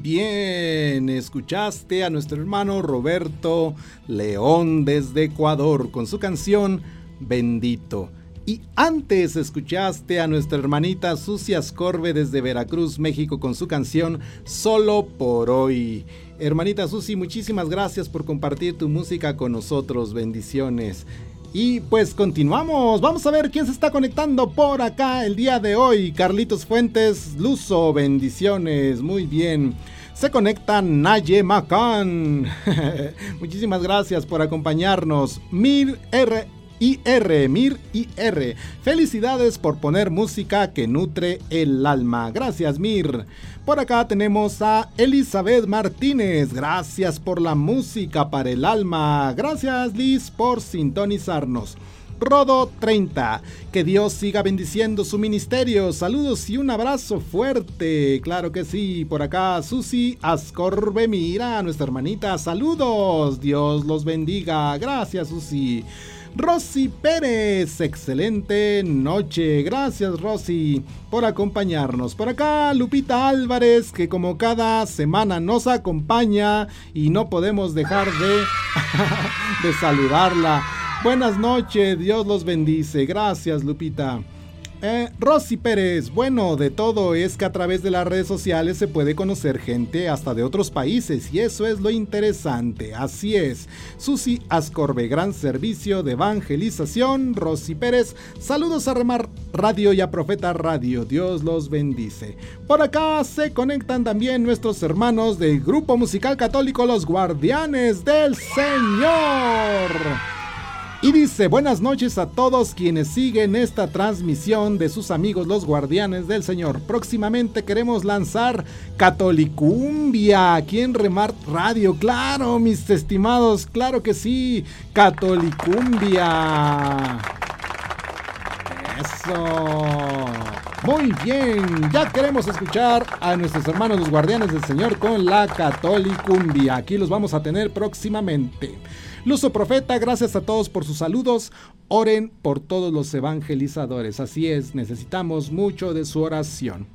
Bien, escuchaste a nuestro hermano Roberto León desde Ecuador con su canción Bendito. Y antes escuchaste a nuestra hermanita Sucia Ascorbe desde Veracruz, México, con su canción Solo por hoy. Hermanita Susi, muchísimas gracias por compartir tu música con nosotros. Bendiciones. Y pues continuamos. Vamos a ver quién se está conectando por acá el día de hoy. Carlitos Fuentes, Luzo, bendiciones. Muy bien. Se conecta Naye Macan. Muchísimas gracias por acompañarnos. Mir R IR, Mir IR. Felicidades por poner música que nutre el alma. Gracias, Mir. Por acá tenemos a Elizabeth Martínez. Gracias por la música para el alma. Gracias, Liz, por sintonizarnos. Rodo 30. Que Dios siga bendiciendo su ministerio. Saludos y un abrazo fuerte. Claro que sí. Por acá, Susi Ascorbe Mira, nuestra hermanita. Saludos. Dios los bendiga. Gracias, Susi. Rosy Pérez, excelente noche. Gracias Rosy por acompañarnos. Por acá Lupita Álvarez, que como cada semana nos acompaña y no podemos dejar de, de saludarla. Buenas noches, Dios los bendice. Gracias Lupita. Eh, Rosy Pérez, bueno, de todo es que a través de las redes sociales se puede conocer gente hasta de otros países y eso es lo interesante, así es. Susi Ascorbe, gran servicio de evangelización. Rosy Pérez, saludos a Remar Radio y a Profeta Radio, Dios los bendice. Por acá se conectan también nuestros hermanos del grupo musical católico Los Guardianes del Señor. Y dice, buenas noches a todos quienes siguen esta transmisión de sus amigos los guardianes del Señor. Próximamente queremos lanzar Catolicumbia aquí en Remart Radio. Claro, mis estimados, claro que sí, Catolicumbia. Eso. Muy bien, ya queremos escuchar a nuestros hermanos los guardianes del Señor con la Catolicumbia. Aquí los vamos a tener próximamente. Luso Profeta, gracias a todos por sus saludos. Oren por todos los evangelizadores. Así es, necesitamos mucho de su oración.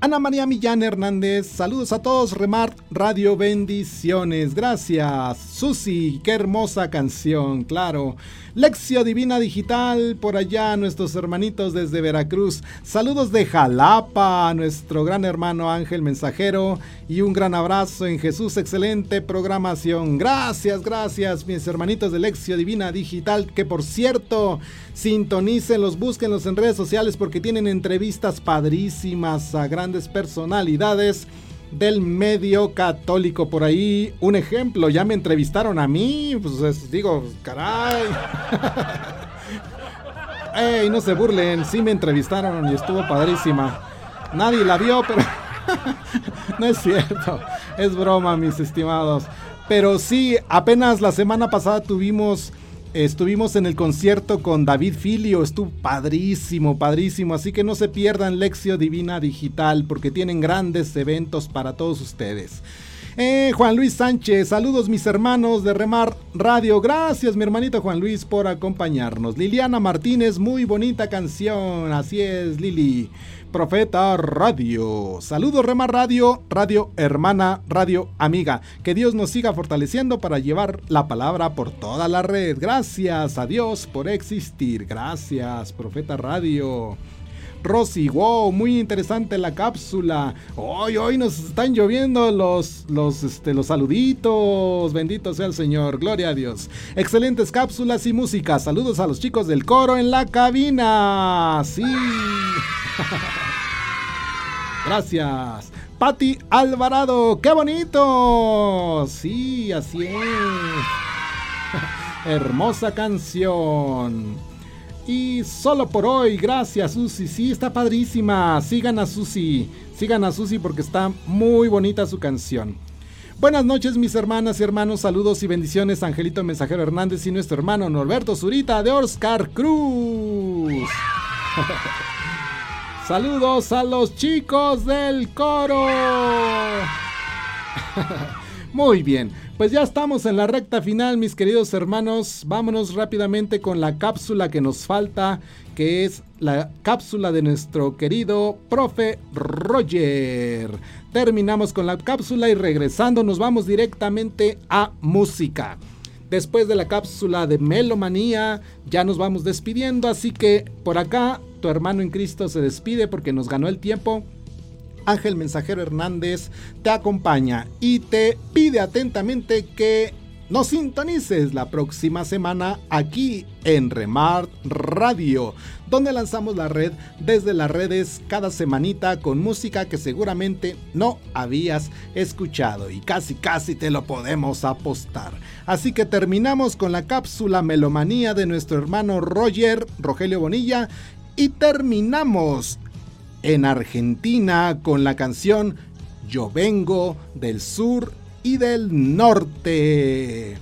Ana María Millán Hernández, saludos a todos, Remart Radio, bendiciones, gracias. Susi, qué hermosa canción, claro. Lección Divina Digital, por allá nuestros hermanitos desde Veracruz. Saludos de Jalapa, a nuestro gran hermano Ángel Mensajero y un gran abrazo en Jesús, excelente programación. Gracias, gracias mis hermanitos de Lección Divina Digital, que por cierto, sintonícenlos, búsquenlos en redes sociales porque tienen entrevistas padrísimas a grandes personalidades del medio católico por ahí. Un ejemplo, ya me entrevistaron a mí, pues digo, caray. Ey, no se burlen, sí me entrevistaron y estuvo padrísima. Nadie la vio, pero no es cierto. Es broma, mis estimados. Pero sí, apenas la semana pasada tuvimos Estuvimos en el concierto con David Filio, estuvo padrísimo, padrísimo, así que no se pierdan Lección Divina Digital porque tienen grandes eventos para todos ustedes. Eh, Juan Luis Sánchez, saludos mis hermanos de Remar Radio. Gracias mi hermanito Juan Luis por acompañarnos. Liliana Martínez, muy bonita canción. Así es, Lili. Profeta Radio. Saludos Rema Radio, Radio Hermana, Radio Amiga. Que Dios nos siga fortaleciendo para llevar la palabra por toda la red. Gracias a Dios por existir. Gracias, Profeta Radio. Rosy, wow, muy interesante la cápsula. Hoy, hoy nos están lloviendo los, los, este, los saluditos. Bendito sea el Señor, gloria a Dios. Excelentes cápsulas y música. Saludos a los chicos del coro en la cabina. Sí. Gracias. Patti Alvarado, qué bonito. Sí, así es. Hermosa canción. Y solo por hoy, gracias Susi. Sí, está padrísima. Sigan a Susi. Sigan a Susi porque está muy bonita su canción. Buenas noches mis hermanas y hermanos, saludos y bendiciones Angelito Mensajero Hernández y nuestro hermano Norberto Zurita de Oscar Cruz. Saludos a los chicos del coro. Muy bien, pues ya estamos en la recta final, mis queridos hermanos. Vámonos rápidamente con la cápsula que nos falta, que es la cápsula de nuestro querido profe Roger. Terminamos con la cápsula y regresando nos vamos directamente a música. Después de la cápsula de Melomanía, ya nos vamos despidiendo, así que por acá tu hermano en Cristo se despide porque nos ganó el tiempo. Ángel Mensajero Hernández te acompaña y te pide atentamente que nos sintonices la próxima semana aquí en Remart Radio, donde lanzamos la red desde las redes cada semanita con música que seguramente no habías escuchado y casi casi te lo podemos apostar. Así que terminamos con la cápsula melomanía de nuestro hermano Roger, Rogelio Bonilla, y terminamos en Argentina con la canción Yo vengo del sur y del norte.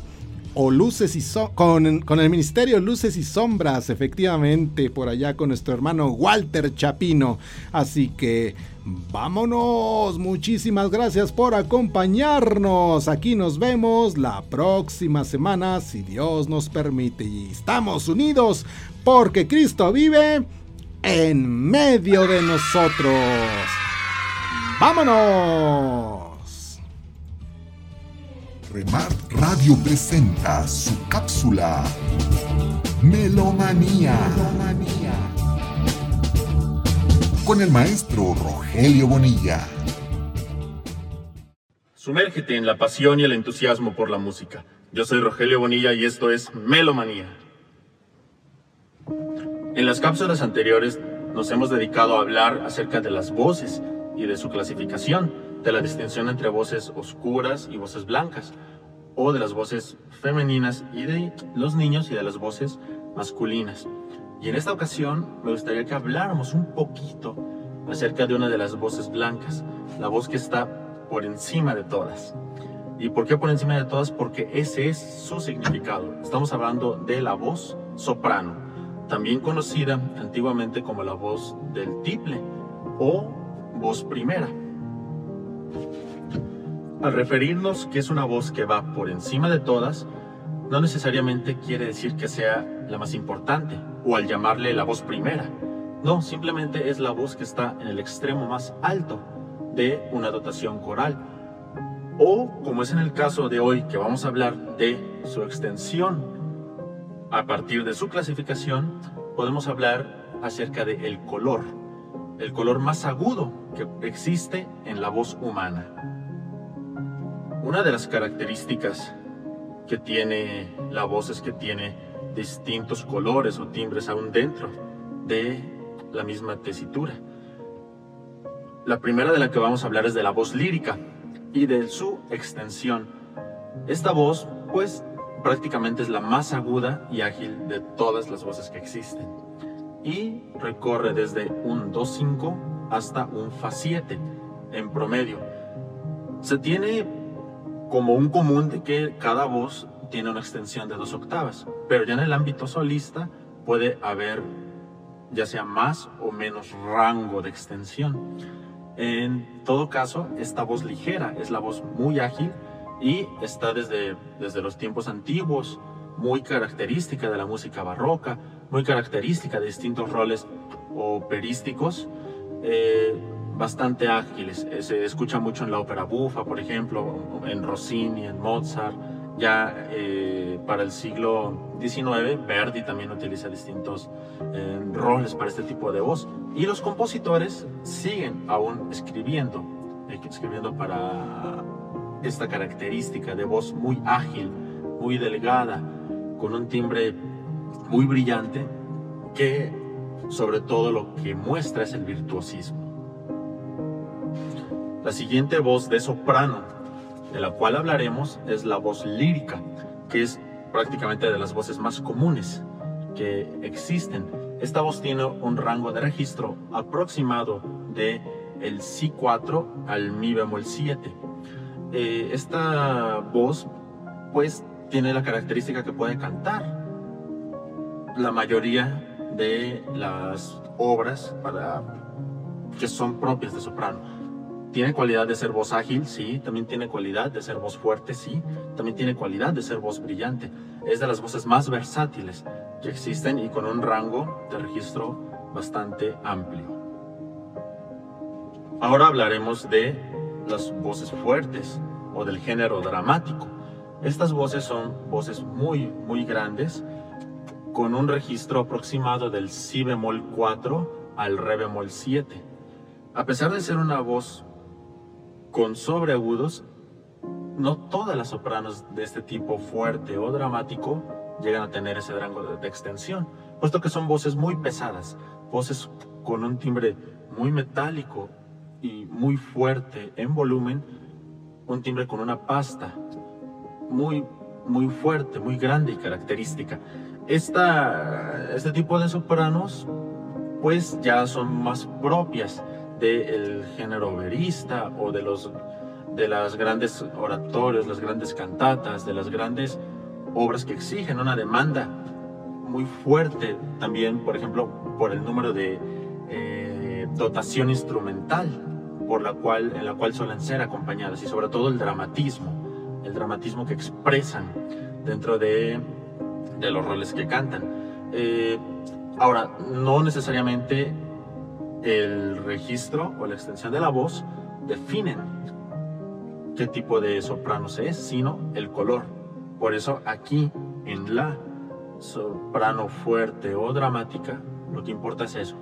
O luces y con, con el Ministerio Luces y Sombras, efectivamente, por allá con nuestro hermano Walter Chapino. Así que vámonos. Muchísimas gracias por acompañarnos. Aquí nos vemos la próxima semana, si Dios nos permite. Y estamos unidos porque Cristo vive en medio de nosotros. ¡Vámonos! Remart Radio presenta su cápsula Melomanía. Con el maestro Rogelio Bonilla. Sumérgete en la pasión y el entusiasmo por la música. Yo soy Rogelio Bonilla y esto es Melomanía. En las cápsulas anteriores nos hemos dedicado a hablar acerca de las voces y de su clasificación, de la distinción entre voces oscuras y voces blancas, o de las voces femeninas y de los niños y de las voces masculinas. Y en esta ocasión me gustaría que habláramos un poquito acerca de una de las voces blancas, la voz que está por encima de todas. ¿Y por qué por encima de todas? Porque ese es su significado. Estamos hablando de la voz soprano también conocida antiguamente como la voz del tiple o voz primera. Al referirnos que es una voz que va por encima de todas, no necesariamente quiere decir que sea la más importante o al llamarle la voz primera. No, simplemente es la voz que está en el extremo más alto de una dotación coral. O, como es en el caso de hoy que vamos a hablar de su extensión a partir de su clasificación, podemos hablar acerca del el color, el color más agudo que existe en la voz humana. Una de las características que tiene la voz es que tiene distintos colores o timbres aún dentro de la misma tesitura. La primera de la que vamos a hablar es de la voz lírica y de su extensión. Esta voz, pues, prácticamente es la más aguda y ágil de todas las voces que existen. Y recorre desde un Do5 hasta un Fa7 en promedio. Se tiene como un común de que cada voz tiene una extensión de dos octavas, pero ya en el ámbito solista puede haber ya sea más o menos rango de extensión. En todo caso, esta voz ligera es la voz muy ágil y está desde, desde los tiempos antiguos, muy característica de la música barroca, muy característica de distintos roles operísticos, eh, bastante ágiles. Eh, se escucha mucho en la ópera bufa, por ejemplo, en Rossini, en Mozart. Ya eh, para el siglo XIX, Verdi también utiliza distintos roles para este tipo de voz. Y los compositores siguen aún escribiendo, escribiendo para esta característica de voz muy ágil, muy delgada, con un timbre muy brillante, que sobre todo lo que muestra es el virtuosismo. La siguiente voz de soprano, de la cual hablaremos, es la voz lírica, que es prácticamente de las voces más comunes que existen. Esta voz tiene un rango de registro aproximado de el Si4 al Mi bemol 7 eh, esta voz pues tiene la característica que puede cantar. La mayoría de las obras que son propias de soprano. Tiene cualidad de ser voz ágil, sí. También tiene cualidad de ser voz fuerte, sí. También tiene cualidad de ser voz brillante. Es de las voces más versátiles que existen y con un rango de registro bastante amplio. Ahora hablaremos de las voces fuertes o del género dramático. Estas voces son voces muy, muy grandes con un registro aproximado del si bemol 4 al re bemol 7. A pesar de ser una voz con sobreagudos, no todas las sopranos de este tipo fuerte o dramático llegan a tener ese rango de, extensión, puesto que son voces muy pesadas, voces con un timbre muy metálico y muy fuerte en volumen, un timbre con una pasta muy, muy fuerte, muy grande y característica. Esta, este tipo de sopranos pues ya son más propias del género verista o de, los, de las grandes oratorios, las grandes cantatas, de las grandes obras que exigen una demanda muy fuerte también, por ejemplo, por el número de eh, dotación instrumental por la cual, en la cual suelen ser acompañadas y sobre todo el dramatismo, el dramatismo que expresan dentro de, de los roles que cantan. Eh, ahora, no necesariamente el registro o la extensión de la voz definen qué tipo de soprano se es, sino el color. Por eso aquí en la soprano fuerte o dramática, lo que importa es eso,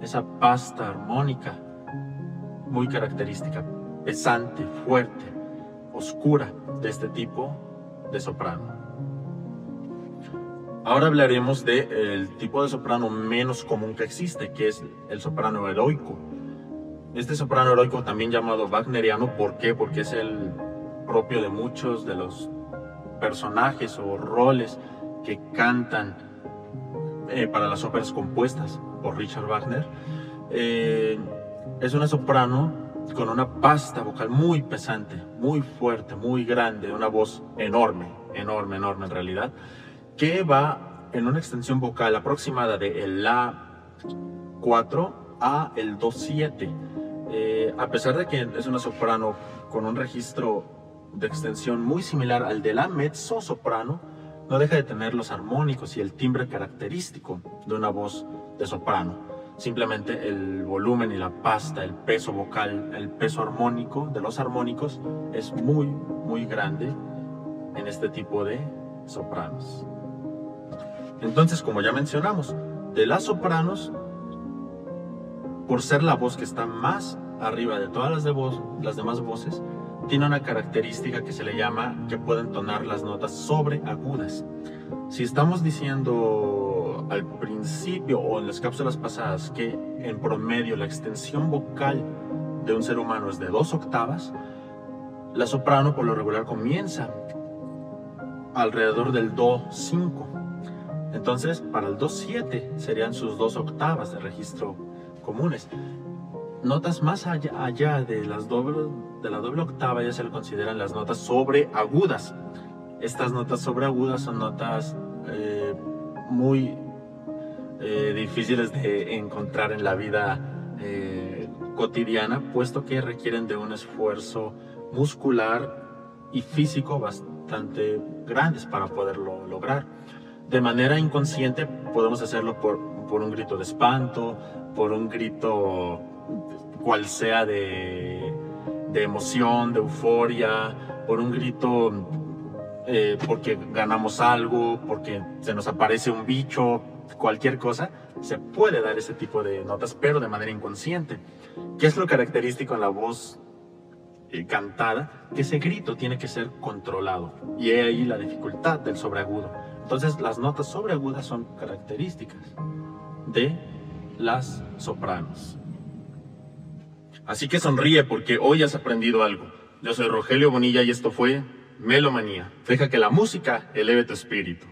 esa pasta armónica muy característica, pesante, fuerte, oscura de este tipo de soprano. Ahora hablaremos del tipo de soprano menos común que existe, que es el soprano heroico. Este soprano heroico también llamado wagneriano, ¿por qué? Porque es el propio de muchos de los personajes o roles que cantan eh, para las óperas compuestas por Richard Wagner. Eh, es una soprano con una pasta vocal muy pesante, muy fuerte, muy grande, una voz enorme, enorme, enorme en realidad que va en una extensión vocal aproximada de el La 4 a el Do 7. Eh, a pesar de que es una soprano con un registro de extensión muy similar al de la mezzo soprano, no deja de tener los armónicos y el timbre característico de una voz de soprano. Simplemente el volumen y la pasta, el peso vocal, el peso armónico de los armónicos es muy, muy grande en este tipo de sopranos. Entonces, como ya mencionamos, de las sopranos, por ser la voz que está más arriba de todas las, demás voces, tiene una característica que se le llama que pueden tonar las notas sobreagudas. Si estamos diciendo al principio o en las cápsulas pasadas que en promedio la extensión vocal de un ser humano es de dos octavas, la soprano por lo regular comienza alrededor del do 5 entonces, para el 2-7 serían sus dos octavas de registro comunes. Notas más allá, de, las doble, de la doble octava ya se le consideran las notas sobreagudas. Estas notas sobreagudas son notas eh, muy eh, difíciles de encontrar en la vida eh, cotidiana, puesto que requieren de un esfuerzo muscular y físico bastante grandes para poderlo lograr. De manera inconsciente podemos hacerlo por, por un grito de espanto, por un grito cual sea de, de emoción, de euforia, por un grito eh, porque ganamos algo, porque se nos aparece un bicho, cualquier cosa, se puede dar ese tipo de notas, pero de manera inconsciente. ¿Qué es lo característico en la voz eh, cantada? Que ese grito tiene que ser controlado. Y he ahí la dificultad del sobreagudo. Entonces las notas sobreagudas son características de las sopranos. Así que sonríe porque hoy has aprendido algo. Yo soy Rogelio Bonilla y esto fue Melomanía. Deja que la música eleve tu espíritu.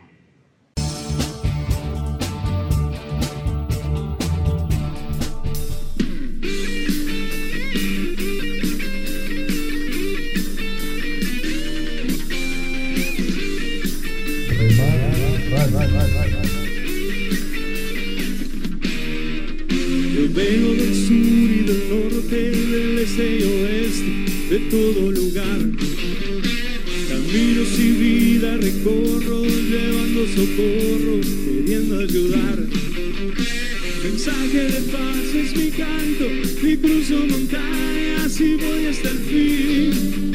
Vengo del sur y del norte, del este y oeste de todo lugar. Y vida recorro, llevando socorro, queriendo ayudar. Mensaje de paz es mi canto, mi cruzo montañas y voy hasta el fin.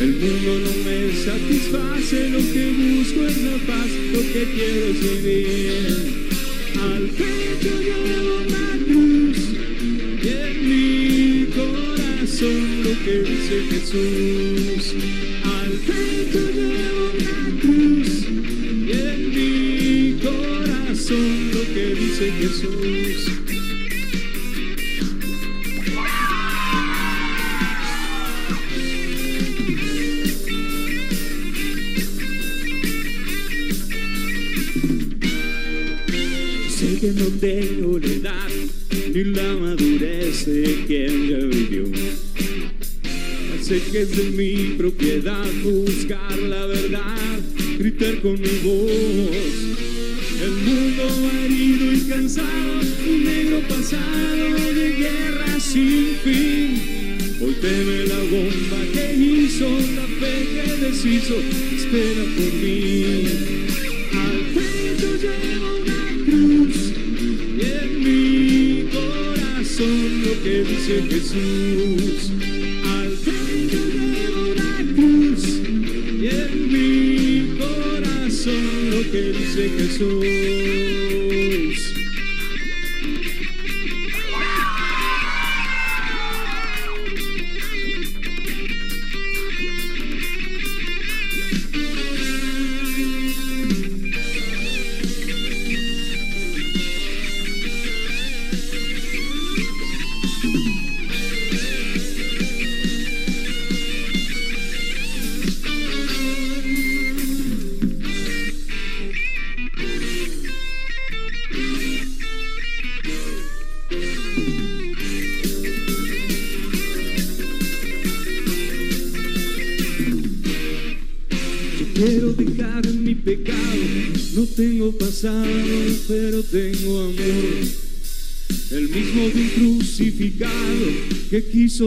El mundo no me satisface, lo que busco es la paz, lo que quiero es vivir. Al pecho llevo una cruz y en mi corazón lo que dice Jesús. Al pecho Jesús. que no tengo la edad ni la madurez de quien ya vivió. Sé que es de mi propiedad buscar la verdad, gritar con mi voz. El mundo herido y cansado, un negro pasado de guerra sin fin. Hoy teme la bomba que hizo, la fe que deshizo, espera por mí. Al pecho llevo una cruz y en mi corazón lo que dice Jesús. Dice Jesús.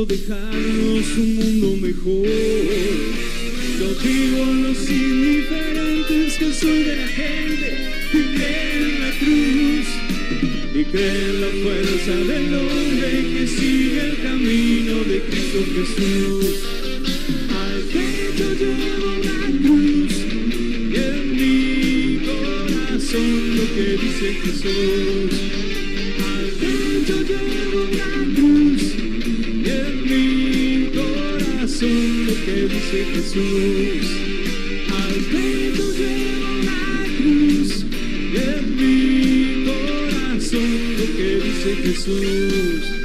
Dejarnos un mundo mejor. Lo digo a los indiferentes que soy de la gente que cree en la cruz y cree en la fuerza del hombre que sigue el camino de Cristo Jesús. Al pecho llevo una cruz y en mi corazón lo que dice Jesús. Al pecho llevo una cruz que dice Jesús. Al pecho llevo una cruz en mi corazón lo que dice Jesús.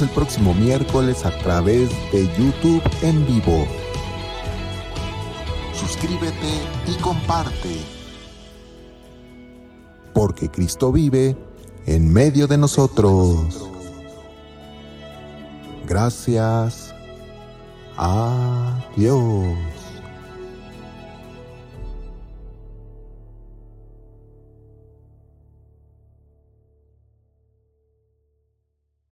El próximo miércoles a través de YouTube en vivo. Suscríbete y comparte. Porque Cristo vive en medio de nosotros. Gracias. Adiós.